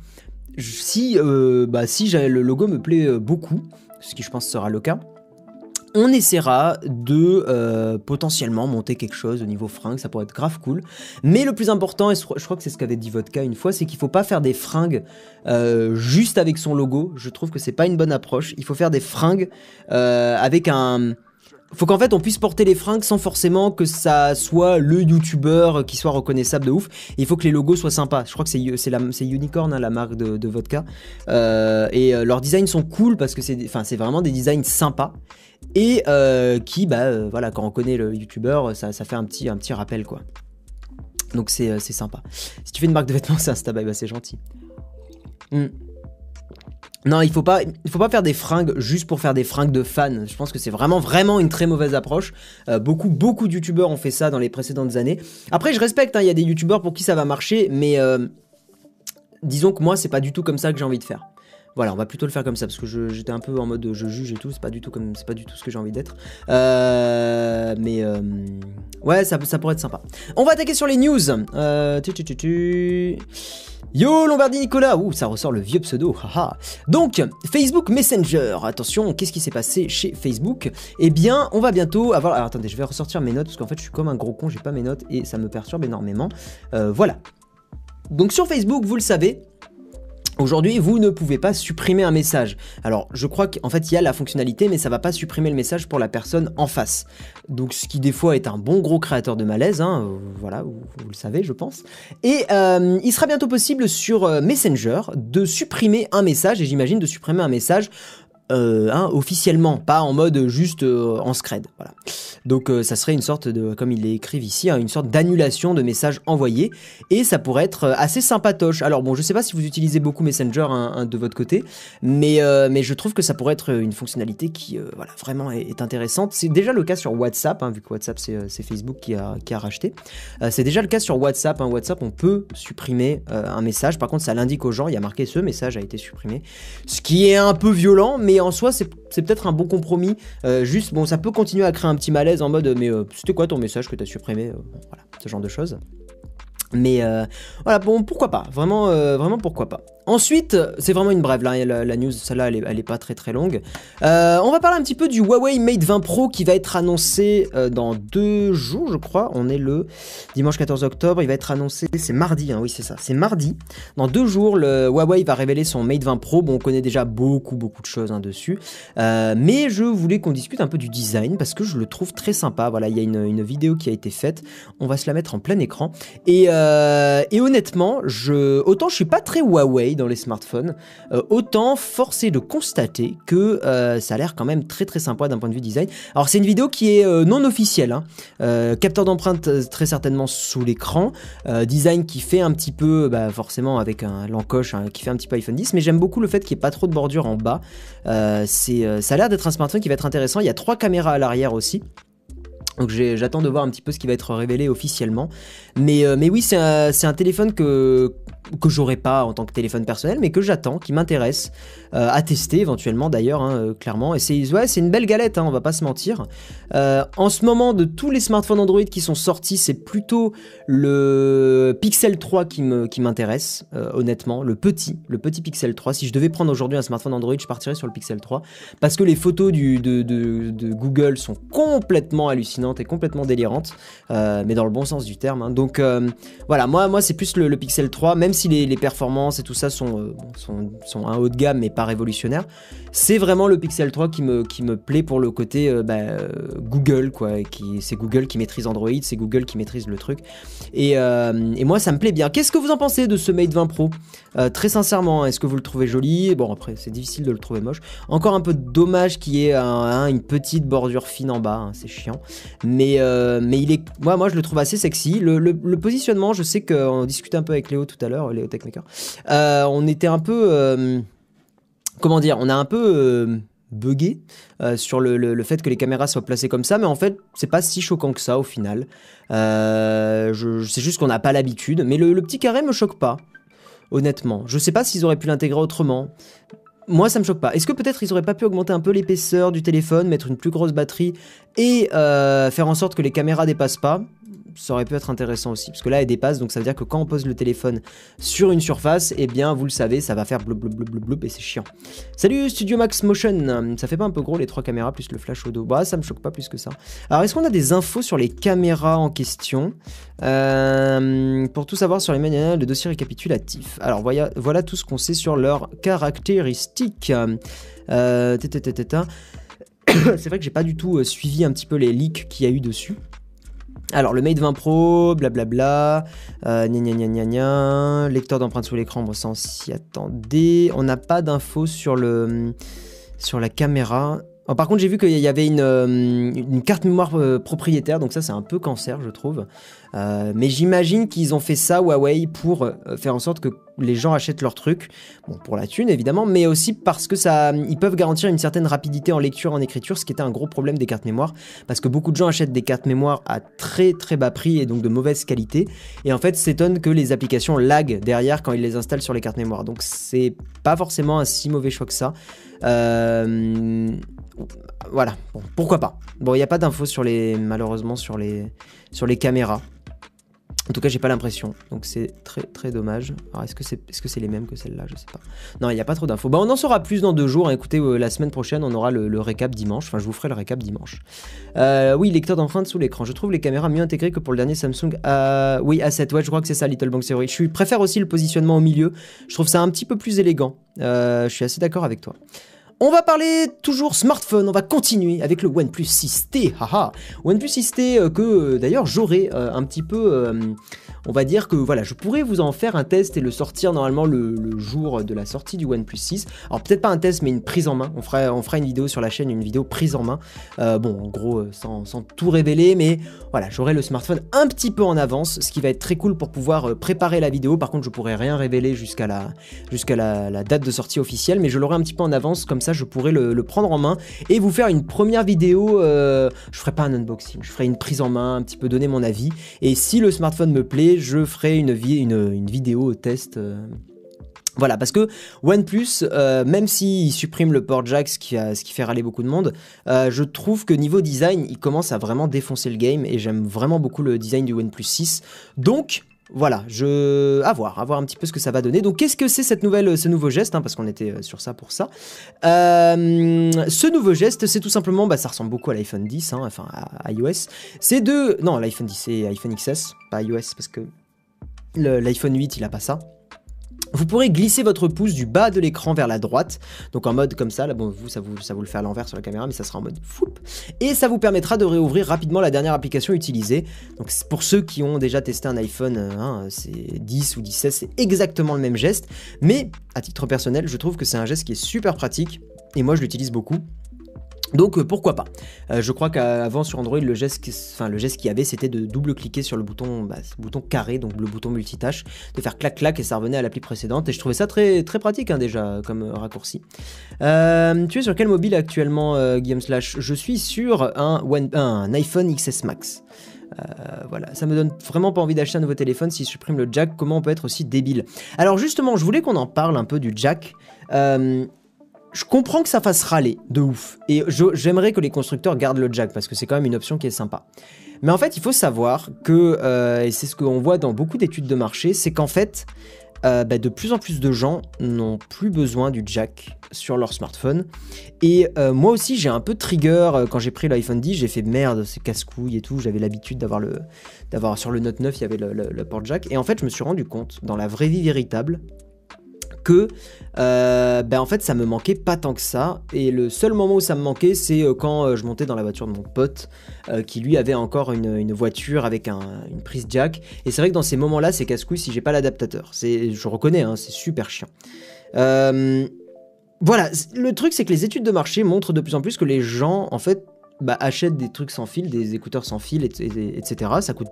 si, euh, bah, si le logo me plaît beaucoup, ce qui je pense sera le cas, on essaiera de potentiellement monter quelque chose au niveau fringues, ça pourrait être grave cool. Mais le plus important, et je crois que c'est ce qu'avait dit Vodka une fois, c'est qu'il faut pas faire des fringues euh, juste avec son logo. Je trouve que c'est pas une bonne approche. Il faut faire des fringues euh, avec un faut qu'en fait on puisse porter les fringues sans forcément que ça soit le youtubeur qui soit reconnaissable de ouf. il faut que les logos soient sympas. Je crois que c'est Unicorn, hein, la marque de, vodka. Euh, et leurs designs sont cool parce que c'est vraiment des designs sympas. Et qui, bah voilà, quand on connaît le youtubeur, ça, ça fait un petit, un petit rappel quoi. Donc c'est sympa. Si tu fais une marque de vêtements, c'est Insta bah c'est gentil. Hmm. Non, il faut pas, faut pas faire des fringues juste pour faire des fringues de fans. Je pense que c'est vraiment, vraiment une très mauvaise approche. Euh, beaucoup, beaucoup de youtubeurs ont fait ça dans les précédentes années. Après, je respecte, hein, il y a des youtubeurs pour qui ça va marcher, mais euh, disons que moi, c'est pas du tout comme ça que j'ai envie de faire. Voilà, on va plutôt le faire comme ça parce que j'étais un peu en mode je juge et tout. C'est pas du tout comme, c'est pas du tout ce que j'ai envie d'être. Euh, mais ouais, ça, ça pourrait être sympa. On va attaquer sur les news. Tu, Yo Lombardi Nicolas, ouh ça ressort le vieux pseudo, haha. Donc Facebook Messenger, attention, qu'est-ce qui s'est passé chez Facebook? Eh bien, on va bientôt avoir. Alors attendez, je vais ressortir mes notes parce qu'en fait je suis comme un gros con, j'ai pas mes notes et ça me perturbe énormément. Euh, voilà. Donc sur Facebook, vous le savez, Aujourd'hui, vous ne pouvez pas supprimer un message. Alors, je crois qu'en fait, il y a la fonctionnalité, mais ça va pas supprimer le message pour la personne en face. Donc, ce qui des fois est un bon gros créateur de malaise, hein, euh, voilà, vous, le savez, je pense. Et euh, il sera bientôt possible sur euh, Messenger de supprimer un message, et j'imagine de supprimer un message euh, hein, officiellement, pas en mode juste euh, en scred. Voilà. Donc euh, ça serait une sorte de, comme il l'écrit ici, hein, une sorte d'annulation de messages envoyés, et ça pourrait être assez sympatoche. Alors bon, je sais pas si vous utilisez beaucoup Messenger hein, de votre côté, mais, mais je trouve que ça pourrait être une fonctionnalité qui voilà, vraiment est, intéressante. C'est déjà le cas sur WhatsApp, vu que WhatsApp c'est Facebook qui a, qui a racheté. c'est déjà le cas sur WhatsApp. WhatsApp, on peut supprimer un message, par contre ça l'indique aux gens, il y a marqué ce message a été supprimé, ce qui est un peu violent, mais en soi, c'est peut-être un bon compromis. Euh, juste, bon, ça peut continuer à créer un petit malaise en mode, mais euh, c'était quoi ton message que tu as supprimé euh, Voilà, ce genre de choses. Mais voilà, bon, pourquoi pas Vraiment, vraiment pourquoi pas Ensuite, c'est vraiment une brève, là, la, news, celle-là, elle, est pas très très longue. Euh, on va parler un petit peu du Huawei Mate 20 Pro qui va être annoncé euh, dans deux jours, je crois. On est le dimanche 14 octobre, il va être annoncé, c'est mardi, hein, oui c'est ça, c'est mardi. Dans deux jours, le Huawei va révéler son Mate 20 Pro. Bon, on connaît déjà beaucoup beaucoup de choses hein, dessus. Euh, mais je voulais qu'on discute un peu du design parce que je le trouve très sympa. Voilà, il y a une, vidéo qui a été faite, on va se la mettre en plein écran. Et, et honnêtement, autant je suis pas très Huawei, dans les smartphones, euh, autant forcé de constater que euh, ça a l'air quand même très très sympa d'un point de vue design. Alors c'est une vidéo qui est euh, non officielle, hein. capteur d'empreinte très certainement sous l'écran, design qui fait un petit peu, bah, forcément avec l'encoche hein, qui fait un petit peu iPhone 10, mais j'aime beaucoup le fait qu'il n'y ait pas trop de bordure en bas. ça a l'air d'être un smartphone qui va être intéressant. Il y a trois caméras à l'arrière aussi. Donc j'attends de voir un petit peu ce qui va être révélé officiellement. Mais, mais oui, c'est un, téléphone que, que j'aurai pas en tant que téléphone personnel, mais que j'attends, qui m'intéresse euh, à tester éventuellement d'ailleurs, hein, euh, clairement. Et c'est ouais, une belle galette, hein, on va pas se mentir. Euh, en ce moment, de tous les smartphones Android qui sont sortis, c'est plutôt le Pixel 3 qui me qui m'intéresse, honnêtement, le petit, le petit Pixel 3. Si je devais prendre aujourd'hui un smartphone Android, je partirais sur le Pixel 3 parce que les photos de, de, Google sont complètement hallucinantes et complètement délirantes, mais dans le bon sens du terme. Hein. Donc voilà, moi moi c'est plus le, le Pixel 3, même si les, performances et tout ça euh, sont, sont, un haut de gamme mais pas révolutionnaire, c'est vraiment le Pixel 3 qui me, qui me plaît pour le côté euh, bah, euh, Google, quoi. C'est Google qui maîtrise Android, c'est Google qui maîtrise le truc. Et, moi, ça me plaît bien. Qu'est-ce que vous en pensez de ce Mate 20 Pro? Très sincèrement, est-ce que vous le trouvez joli? Bon, après, c'est difficile de le trouver moche. Encore un peu dommage qu'il y ait une petite bordure fine en bas, hein, c'est chiant. Mais, mais il est, moi, moi, je le trouve assez sexy. Le, le positionnement, je sais qu'on discutait un peu avec Léo tout à l'heure Léo Techmaker, euh, on était un peu. Euh, comment dire On a un peu euh, bugué sur le, fait que les caméras soient placées comme ça, mais en fait, c'est pas si choquant que ça au final. je, c'est juste qu'on n'a pas l'habitude, mais le, petit carré me choque pas, honnêtement. Je sais pas s'ils auraient pu l'intégrer autrement. Moi, ça me choque pas. Est-ce que peut-être ils auraient pas pu augmenter un peu l'épaisseur du téléphone, mettre une plus grosse batterie et faire en sorte que les caméras dépassent pas? Ça aurait pu être intéressant aussi. Parce que là, elle dépasse, donc ça veut dire que quand on pose le téléphone sur une surface, eh bien, vous le savez, ça va faire blub blub blub blub et c'est chiant. Salut Studio Max Motion, ça fait pas un peu gros les trois caméras plus le flash au dos Bah, ça me choque pas plus que ça. Alors, est-ce qu'on a des infos sur les caméras en question? Euh, Pour tout savoir sur les manuels, le dossier récapitulatif. Alors, voilà, voilà tout ce qu'on sait sur leurs caractéristiques. Euh, c'est vrai que j'ai pas du tout euh, suivi un petit peu les leaks qu'il y a eu dessus. Alors, le Mate 20 Pro, blablabla, euh, gna gna gna lecteur d'empreintes sous l'écran, bon, ça on s'y attendait. On n'a pas d'infos sur sur la caméra. Oh, par contre, j'ai vu qu'il y avait une, euh, une carte mémoire euh, propriétaire, donc ça c'est un peu cancer, je trouve. Euh, mais j'imagine qu'ils ont fait ça, Huawei, pour faire en sorte que les gens achètent leurs trucs. Bon, pour la thune évidemment, mais aussi parce que ça, ils peuvent garantir une certaine rapidité en lecture, en écriture, ce qui était un gros problème des cartes mémoire, parce que beaucoup de gens achètent des cartes mémoire à très très bas prix et donc de mauvaise qualité, et en fait s'étonnent que les applications lag derrière quand ils les installent sur les cartes mémoire. Donc c'est pas forcément un si mauvais choix que ça. Euh, voilà, bon, pourquoi pas. Bon, il n'y a pas d'infos sur les, malheureusement, sur les, sur les caméras. En tout cas, j'ai pas l'impression. Donc c'est très très dommage. Alors est-ce que c'est est -ce c'est les mêmes que celles-là? Je sais pas. Non, il n'y a pas trop d'infos. Bah, on en saura plus dans deux jours. Écoutez, euh, la semaine prochaine, on aura le, récap dimanche. Enfin, je vous ferai le récap dimanche. Euh, oui, lecteur d'empreintes sous l'écran. Je trouve les caméras mieux intégrées que pour le dernier Samsung. Euh, oui, A7. Ouais, je crois que c'est ça, Little Bang Theory. Je préfère aussi le positionnement au milieu. Je trouve ça un petit peu plus élégant. je suis assez d'accord avec toi. On va parler toujours smartphone, on va continuer avec le OnePlus 6T, haha. OnePlus 6T euh, que euh, d'ailleurs j'aurai euh, un petit peu on va dire que voilà, je pourrais vous en faire un test et le sortir normalement le, jour de la sortie du OnePlus 6. Alors peut-être pas un test, mais une prise en main. On fera, on une vidéo sur la chaîne, une vidéo prise en main. Euh, bon, en gros, euh, sans, tout révéler, mais voilà, j'aurai le smartphone un petit peu en avance, ce qui va être très cool pour pouvoir euh, préparer la vidéo. Par contre, je pourrais rien révéler jusqu'à la, la, date de sortie officielle, mais je l'aurai un petit peu en avance, comme ça je pourrai le, prendre en main et vous faire une première vidéo. je ferai pas un unboxing, je ferai une prise en main, un petit peu donner mon avis. Et si le smartphone me plaît, je ferai une, vidéo test. Euh. Voilà, parce que OnePlus, euh, même s'il supprime le port jack, ce qui, a, ce qui fait râler beaucoup de monde, euh, je trouve que niveau design, il commence à vraiment défoncer le game et j'aime vraiment beaucoup le design du OnePlus 6. Donc, voilà, je... à voir, à voir un petit peu ce que ça va donner. Donc qu'est-ce que c'est cette nouvelle, ce nouveau geste, hein, parce qu'on était euh, sur ça pour ça. Euh, ce nouveau geste, c'est tout simplement, bah, ça ressemble beaucoup à l'iPhone 10, hein, enfin à, iOS. C'est de... Non, l'iPhone 10, c'est iPhone XS, pas iOS, parce que l'iPhone 8, il a pas ça. Vous pourrez glisser votre pouce du bas de l'écran vers la droite, donc en mode comme ça, là bon vous ça vous, vous le fait à l'envers sur la caméra, mais ça sera en mode foup, et ça vous permettra de réouvrir rapidement la dernière application utilisée. Donc pour ceux qui ont déjà testé un iPhone hein, c'est 10 ou 17, c'est exactement le même geste, mais à titre personnel, je trouve que c'est un geste qui est super pratique, et moi je l'utilise beaucoup. Donc euh, pourquoi pas euh, Je crois qu'avant sur Android le geste, enfin qu'il y avait c'était de double-cliquer sur le bouton, bah, bouton carré, donc le bouton multitâche, de faire clac clac et ça revenait à l'appli précédente et je trouvais ça très pratique hein, déjà comme euh, raccourci. tu es sur quel mobile actuellement Guillaume Slash? Je suis sur un, iPhone XS Max. voilà, ça me donne vraiment pas envie d'acheter un nouveau téléphone s'il supprime le jack. Comment on peut être aussi débile? Alors justement, je voulais qu'on en parle un peu du jack je comprends que ça fasse râler de ouf. Et j'aimerais que les constructeurs gardent le jack parce que c'est quand même une option qui est sympa. Mais en fait, il faut savoir que, euh, et c'est ce qu'on voit dans beaucoup d'études de marché, c'est qu'en fait, euh, bah, de plus en plus de gens n'ont plus besoin du jack sur leur smartphone. Et euh, moi aussi, j'ai un peu trigger quand j'ai pris l'iPhone 10, j'ai fait merde, c'est casse-couille et tout. J'avais l'habitude d'avoir le, d'avoir sur le Note 9, il y avait le port jack. Et en fait, je me suis rendu compte, dans la vraie vie véritable, que euh, ben en fait ça me manquait pas tant que ça. Et le seul moment où ça me manquait c'est euh, quand euh, je montais dans la voiture de mon pote qui lui avait encore une, voiture avec une prise jack. Et c'est vrai que dans ces moments là c'est casse-couille si j'ai pas l'adaptateur. C'est je reconnais hein, c'est super chiant. Voilà le truc c'est que les études de marché montrent de plus en plus que les gens en fait bah, achètent des trucs sans fil des écouteurs sans fil etc ça coûte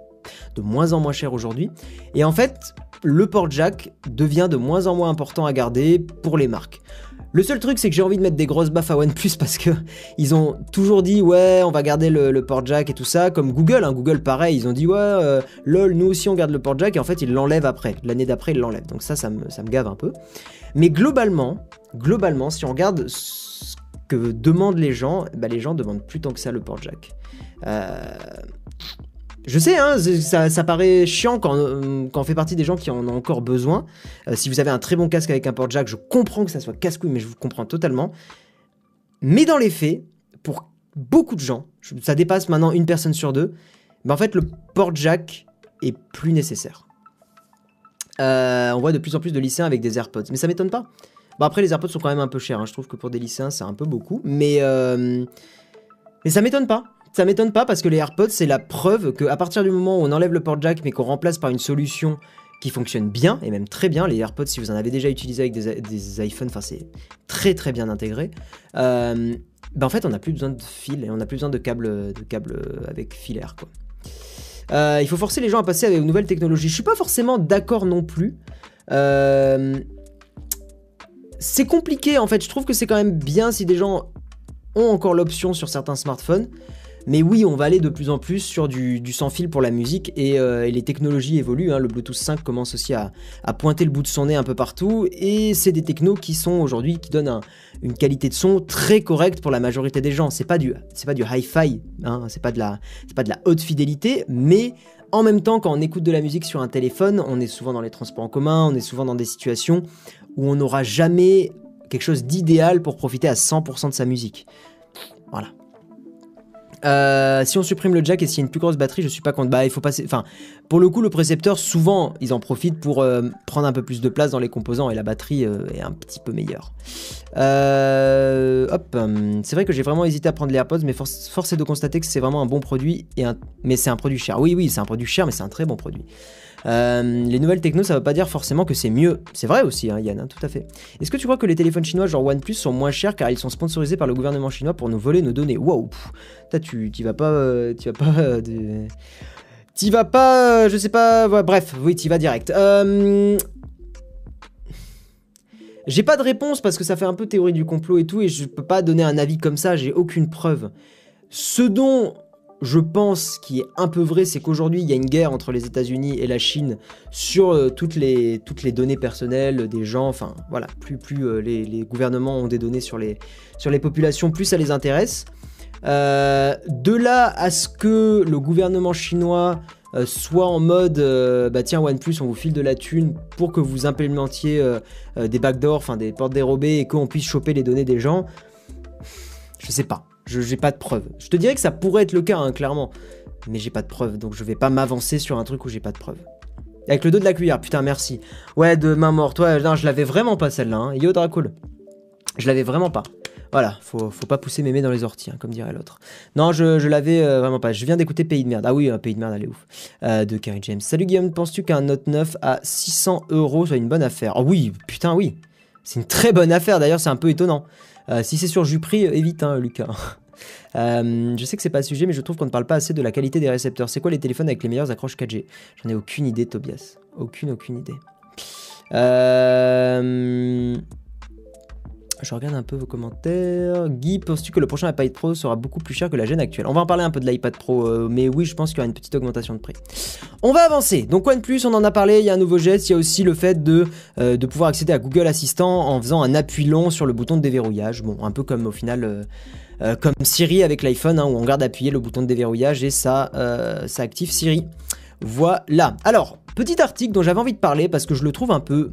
de moins en moins cher aujourd'hui. Et en fait, le port jack devient de moins en moins important à garder pour les marques. Le seul truc, c'est que j'ai envie de mettre des grosses baffes à OnePlus parce que ils ont toujours dit ouais, on va garder le, port jack et tout ça, comme Google. Hein, Google, pareil, ils ont dit ouais, euh, lol, nous aussi on garde le port jack et en fait ils l'enlèvent après. L'année d'après, ils l'enlèvent. Donc ça, ça me, ça gave un peu. Mais globalement, globalement, si on regarde ce que demandent les gens, bah, les gens demandent plus tant que ça le port jack. Euh, je sais, hein, ça, paraît chiant quand, euh, quand, on fait partie des gens qui en ont encore besoin. Euh, si vous avez un très bon casque avec un port jack, je comprends que ça soit casse-couille, mais je vous comprends totalement. Mais dans les faits, pour beaucoup de gens, ça dépasse maintenant une personne sur deux, en fait, le port jack est plus nécessaire. Euh, on voit de plus en plus de lycéens avec des AirPods, mais ça m'étonne pas. Bon, après, les AirPods sont quand même un peu chers. Hein. Je trouve que pour des lycéens, c'est un peu beaucoup, mais, mais ça m'étonne pas. Ça m'étonne pas parce que les AirPods, c'est la preuve qu'à partir du moment où on enlève le port jack mais qu'on remplace par une solution qui fonctionnent bien, et même très bien. Les AirPods, si vous en avez déjà utilisé avec des, iPhones, enfin c'est très très bien intégré. Euh, ben en fait, on n'a plus besoin de fil et on n'a plus besoin de câbles de avec filaire. Quoi. Euh, il faut forcer les gens à passer de nouvelles technologies. Je suis pas forcément d'accord non plus. Euh, c'est compliqué en fait. Je trouve que c'est quand même bien si des gens ont encore l'option sur certains smartphones. Mais oui, on va aller de plus en plus sur du, sans fil pour la musique et, euh, les technologies évoluent. Hein. Le Bluetooth 5 commence aussi à, pointer le bout de son nez un peu partout et c'est des technos qui sont aujourd'hui qui donnent une qualité de son très correcte pour la majorité des gens. C'est pas du c'est pas du hi-fi, hein. c'est pas de la c'est pas de la haute fidélité, mais en même temps, quand on écoute de la musique sur un téléphone, on est souvent dans les transports en commun, on est souvent dans des situations où on n'aura jamais quelque chose d'idéal pour profiter à 100% de sa musique. Voilà. Euh, si on supprime le jack et s'il y a une plus grosse batterie, je suis pas contre. Bah, il faut passer. Enfin, pour le coup, le précepteur, souvent, ils en profitent pour euh, prendre un peu plus de place dans les composants et la batterie euh, est un petit peu meilleure. hop, c'est vrai que j'ai vraiment hésité à prendre les AirPods, mais force, est de constater que c'est vraiment un bon produit et mais c'est un produit cher. Oui, oui, c'est un produit cher, mais c'est un très bon produit. Les nouvelles techno, ça veut pas dire forcément que c'est mieux. C'est vrai aussi, hein, Yann, hein, tout à fait. Est-ce que tu crois que les téléphones chinois genre OnePlus sont moins chers car ils sont sponsorisés par le gouvernement chinois pour nous voler nos données? Waouh Tu vas pas. Euh, tu vas pas. Euh, vas pas. je sais pas. bref, oui, tu vas direct. J'ai pas de réponse parce que ça fait un peu théorie du complot et tout, et je peux pas donner un avis comme ça, j'ai aucune preuve. Ce dont je pense, qui est un peu vrai, c'est qu'aujourd'hui, il y a une guerre entre les États-Unis et la Chine sur euh, toutes, les, toutes les données personnelles des gens. Enfin, voilà, plus, plus euh, les, gouvernements ont des données sur les, sur les populations, plus ça les intéresse. Euh, de là à ce que le gouvernement chinois soit en mode bah tiens OnePlus on vous file de la thune pour que vous implémentiez des backdoors, enfin des portes dérobées et qu'on puisse choper les données des gens, je sais pas. Je n'ai pas de preuves. Je te dirais que ça pourrait être le cas, hein, clairement. Mais j'ai pas de preuves, donc je vais pas m'avancer sur un truc où j'ai pas de preuves. Avec le dos de la cuillère, putain, merci. Ouais, de main morte. Ouais, non, je l'avais vraiment pas celle-là. Hein. Yo, Dracul. Je l'avais vraiment pas. Voilà, faut, faut pas pousser mémé dans les orties, hein, comme dirait l'autre. Non, je, je l'avais euh, vraiment pas. Je viens d'écouter Pays de merde. Ah oui, un Pays de merde, elle est ouf. Euh, de Carrie James. Salut Guillaume, penses-tu qu'un Note 9 à 600 euros soit une bonne affaire? Oh oui, putain, oui. C'est une très bonne affaire, d'ailleurs, c'est un peu étonnant. Euh, si c'est sur Jupri, évite, hein, Lucas. Euh, je sais que c'est pas le sujet, mais je trouve qu'on ne parle pas assez de la qualité des récepteurs. C'est quoi les téléphones avec les meilleures accroches 4G J'en ai aucune idée, Tobias. Aucune, aucune idée. Euh... Je regarde un peu vos commentaires. Guy, penses-tu que le prochain iPad Pro sera beaucoup plus cher que la gêne actuelle? On va en parler un peu de l'iPad Pro, euh, mais oui, je pense qu'il y aura une petite augmentation de prix. On va avancer. Donc OnePlus, on en a parlé, il y a un nouveau geste, il y a aussi le fait de, euh, de pouvoir accéder à Google Assistant en faisant un appui long sur le bouton de déverrouillage. Bon, un peu comme au final... Euh, comme Siri avec l'iPhone, hein, où on garde appuyer le bouton de déverrouillage et ça, ça active Siri. Voilà. Alors, petit article dont j'avais envie de parler parce que je le trouve un peu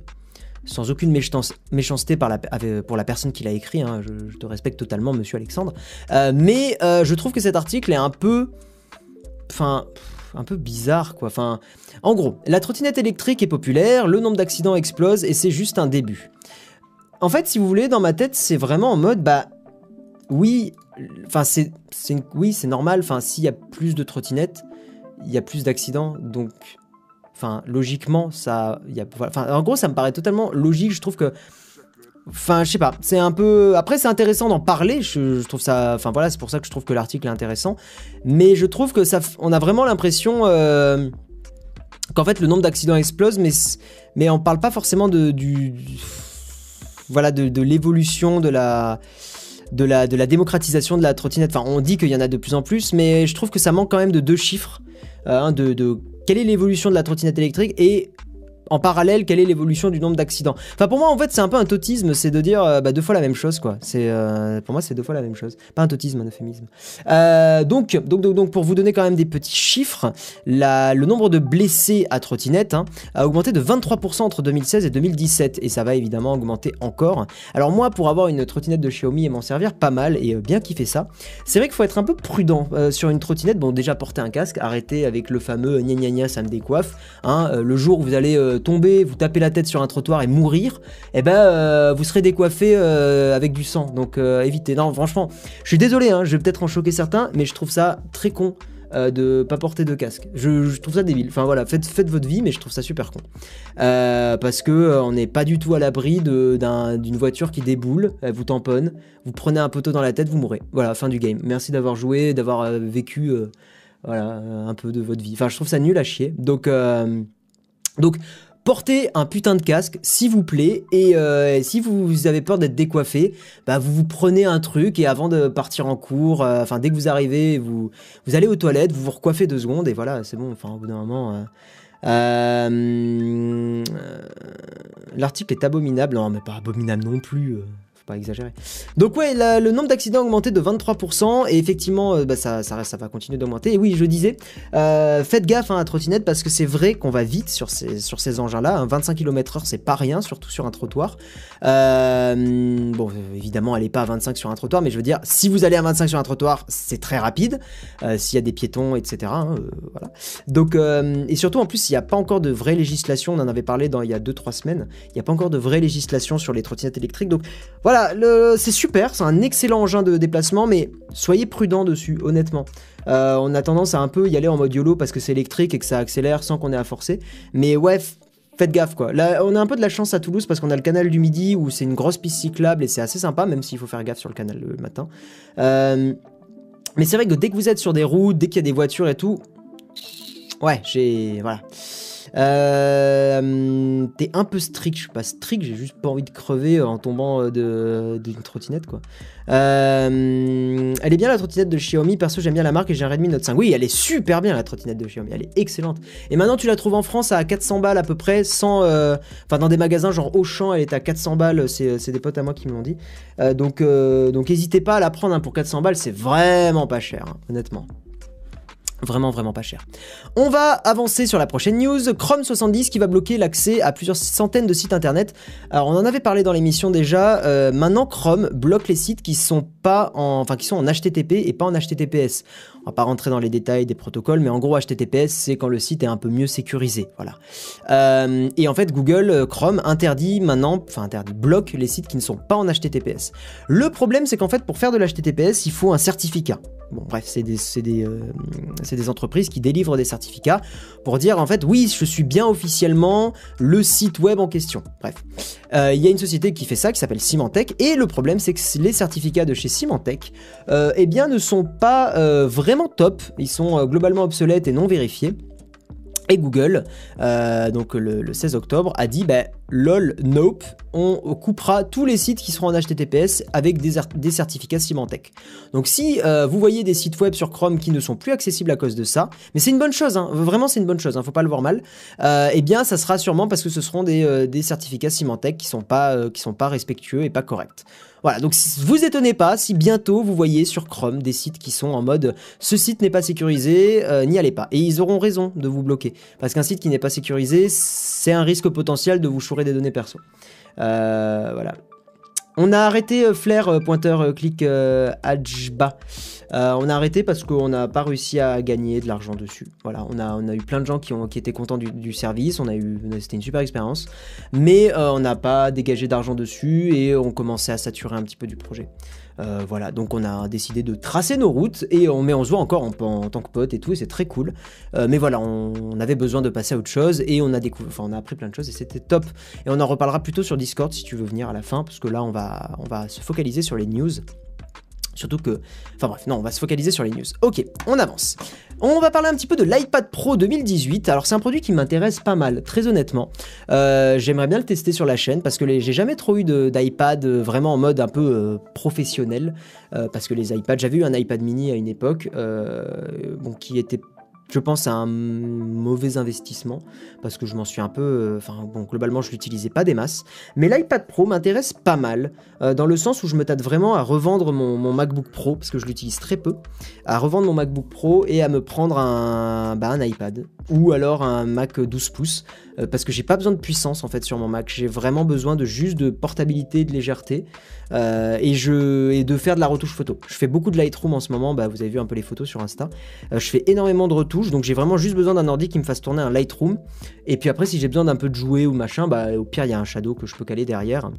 sans aucune méchanceté pour la personne qui l'a écrit, hein, je, te respecte totalement, monsieur Alexandre. Euh, mais euh, je trouve que cet article est un peu. Enfin. Un peu bizarre, quoi. En gros, la trottinette électrique est populaire, le nombre d'accidents explose et c'est juste un début. En fait, si vous voulez, dans ma tête, c'est vraiment en mode, bah, oui, enfin, c'est, oui, c'est normal. Enfin, s'il y a plus de trottinettes, il y a plus d'accidents, donc Enfin, logiquement, ça. Y a, en gros, ça me paraît totalement logique. Je trouve que. Enfin, je sais pas. C'est un peu. Après, c'est intéressant d'en parler. Je, trouve ça. Enfin, voilà, c'est pour ça que je trouve que l'article est intéressant. Mais je trouve que ça. On a vraiment l'impression. Euh, qu'en fait, le nombre d'accidents explose, mais, mais on parle pas forcément de. Du, voilà, de, de l'évolution de la. De la, de la démocratisation de la trottinette. Enfin, on dit qu'il y en a de plus en plus, mais je trouve que ça manque quand même de deux chiffres. Euh, de, de quelle est l'évolution de la trottinette électrique et en parallèle, quelle est l'évolution du nombre d'accidents Enfin, pour moi, en fait, c'est un peu un totisme, c'est de dire euh, bah, deux fois la même chose, quoi. C'est euh, pour moi, c'est deux fois la même chose. Pas un totisme, un euphémisme. Euh, donc, donc, donc, pour vous donner quand même des petits chiffres, la, le nombre de blessés à trottinette hein, a augmenté de 23% entre 2016 et 2017, et ça va évidemment augmenter encore. Alors moi, pour avoir une trottinette de Xiaomi et m'en servir pas mal et bien kiffer ça, c'est vrai qu'il faut être un peu prudent sur une trottinette. Bon, déjà porter un casque, arrêter avec le fameux gna gna gna, ça me décoiffe. Hein, le jour où vous allez tomber, vous taper la tête sur un trottoir et mourir, eh ben euh, vous serez décoiffé euh, avec du sang. Donc euh, évitez. Non, franchement, je suis désolé, hein, je vais peut-être en choquer certains, mais je trouve ça très con de pas porter de casque. Je, trouve ça débile. Enfin voilà, faites, votre vie, mais je trouve ça super con. parce que on n'est pas du tout à l'abri d'une voiture qui déboule, elle vous tamponne, vous prenez un poteau dans la tête, vous mourrez. Voilà, fin du game. Merci d'avoir joué, d'avoir vécu un peu de votre vie. Enfin, je trouve ça nul à chier. Donc, donc portez un putain de casque, s'il vous plaît, et euh, si vous avez peur d'être décoiffé, bah vous vous prenez un truc et avant de partir en cours, euh, enfin dès que vous arrivez, vous, vous allez aux toilettes, vous vous recoiffez deux secondes et voilà, c'est bon, enfin au bout d'un moment... Euh, l'article est abominable, non mais pas abominable non plus pas exagérer. Donc ouais, le nombre d'accidents a augmenté de 23% et effectivement, euh, bah, ça, va continuer d'augmenter. Et oui, je disais, euh, faites gaffe hein, à trottinette parce que c'est vrai qu'on va vite sur ces, engins-là. 25 km/h, c'est pas rien, surtout sur un trottoir. Euh, bon, évidemment, est pas à 25 sur un trottoir, mais je veux dire, si vous allez à 25 sur un trottoir, c'est très rapide. S'il y a des piétons, etc. Hein, voilà. Et surtout, en plus, il n'y a pas encore de vraie législation. On en avait parlé il y a 2-3 semaines. Il n'y a pas encore de vraie législation sur les trottinettes électriques. Donc voilà c'est super, c'est un excellent engin de déplacement, mais soyez prudent dessus, honnêtement. Euh, on a tendance à un peu y aller en mode YOLO parce que c'est électrique et que ça accélère sans qu'on ait à forcer. Mais ouais, faites gaffe quoi. On a un peu de la chance à Toulouse parce qu'on a le canal du Midi où c'est une grosse piste cyclable et c'est assez sympa, même s'il faut faire gaffe sur le canal le matin. Euh, mais c'est vrai que dès que vous êtes sur des routes, dès qu'il y a des voitures et tout, ouais, j'ai. Voilà. Euh, t'es un peu strict, je suis pas strict, j'ai juste pas envie de crever en tombant euh, d'une trottinette quoi. Euh, elle est bien la trottinette de Xiaomi, perso j'aime bien la marque et j'ai un Redmi Note 5. Oui, elle est super bien la trottinette de Xiaomi, elle est excellente. Et maintenant tu la trouves en France à 400 balles à peu près, sans, dans des magasins genre Auchan, elle est à 400 balles, c'est des potes à moi qui me l'ont dit. donc donc n'hésitez pas à la prendre hein, pour 400 balles, c'est vraiment pas cher, hein, honnêtement. Vraiment, vraiment pas cher. On va avancer sur la prochaine news. Chrome 70 qui va bloquer l'accès à plusieurs centaines de sites internet. Alors, on en avait parlé dans l'émission déjà. Euh, maintenant, Chrome bloque les sites qui sont pas en, enfin, qui sont en HTTP et pas en HTTPS. Pas rentrer dans les détails des protocoles, mais en gros, HTTPS, c'est quand le site est un peu mieux sécurisé. Voilà. Euh, et en fait, Google euh, Chrome interdit maintenant, enfin interdit, bloque les sites qui ne sont pas en HTTPS. Le problème, c'est qu'en fait, pour faire de l'HTTPS, il faut un certificat. Bon, bref, c'est des, des, euh, des, entreprises qui délivrent des certificats pour dire en fait, oui, je suis bien officiellement le site web en question. Bref, il y a une société qui fait ça, qui s'appelle Symantec, et le problème, c'est que les certificats de chez Symantec, eh bien, ne sont pas vraiment top. Ils sont globalement obsolètes et non vérifiés. Et Google, donc le, 16 octobre, a dit bah, lol, nope, on coupera tous les sites qui seront en HTTPS avec des, certificats Symantec. Donc si euh, vous voyez des sites web sur Chrome qui ne sont plus accessibles à cause de ça, mais c'est une bonne chose, hein, vraiment c'est une bonne chose, hein, faut pas le voir mal, euh, eh bien ça sera sûrement parce que ce seront des, euh, certificats Symantec qui sont pas, qui sont pas respectueux et pas corrects. Voilà, donc vous étonnez pas si bientôt vous voyez sur Chrome des sites qui sont en mode ce site n'est pas sécurisé, n'y allez pas. Et ils auront raison de vous bloquer. Parce qu'un site qui n'est pas sécurisé, c'est un risque potentiel de vous chourer des données perso. Euh, voilà. On a arrêté euh, Flair, euh, pointeur clic Ajba. On a arrêté parce qu'on n'a pas réussi à gagner de l'argent dessus. Voilà, on a, eu plein de gens qui, ont, étaient contents du, service, on a eu, c'était une super expérience, mais on n'a pas dégagé d'argent dessus et on commençait à saturer un petit peu du projet. Euh, voilà, donc on a décidé de tracer nos routes et on, met on se voit encore en, tant que pote et tout, et c'est très cool. Euh, mais voilà, on, avait besoin de passer à autre chose et on a découvert, on a appris plein de choses et c'était top. Et on en reparlera plutôt sur Discord si tu veux venir à la fin, parce que là on va se focaliser sur les news. Surtout que... Enfin bref, non, on va se focaliser sur les news. Ok, on avance. On va parler un petit peu de l'iPad Pro 2018. Alors c'est un produit qui m'intéresse pas mal, très honnêtement. Euh, j'aimerais bien le tester sur la chaîne parce que j'ai jamais trop eu d'iPad euh, vraiment en mode un peu euh, professionnel. parce que les iPads, j'avais eu un iPad mini à une époque, bon, qui était je pense à un mauvais investissement parce que je m'en suis un peu. Euh, enfin, bon, globalement, je l'utilisais pas des masses. Mais l'iPad Pro m'intéresse pas mal euh, dans le sens où je me tâte vraiment à revendre mon, MacBook Pro parce que je l'utilise très peu. À revendre mon MacBook Pro et à me prendre un, bah, un iPad ou alors un Mac 12 pouces euh, parce que j'ai pas besoin de puissance en fait sur mon Mac. J'ai vraiment besoin de juste de portabilité, de légèreté et, je, et de faire de la retouche photo. Je fais beaucoup de Lightroom en ce moment. Bah, vous avez vu un peu les photos sur Insta. je fais énormément de retouches donc j'ai vraiment juste besoin d'un ordi qui me fasse tourner un Lightroom. Et puis après, si j'ai besoin d'un peu de jouer ou machin, bah au pire, il y a un Shadow que je peux caler derrière.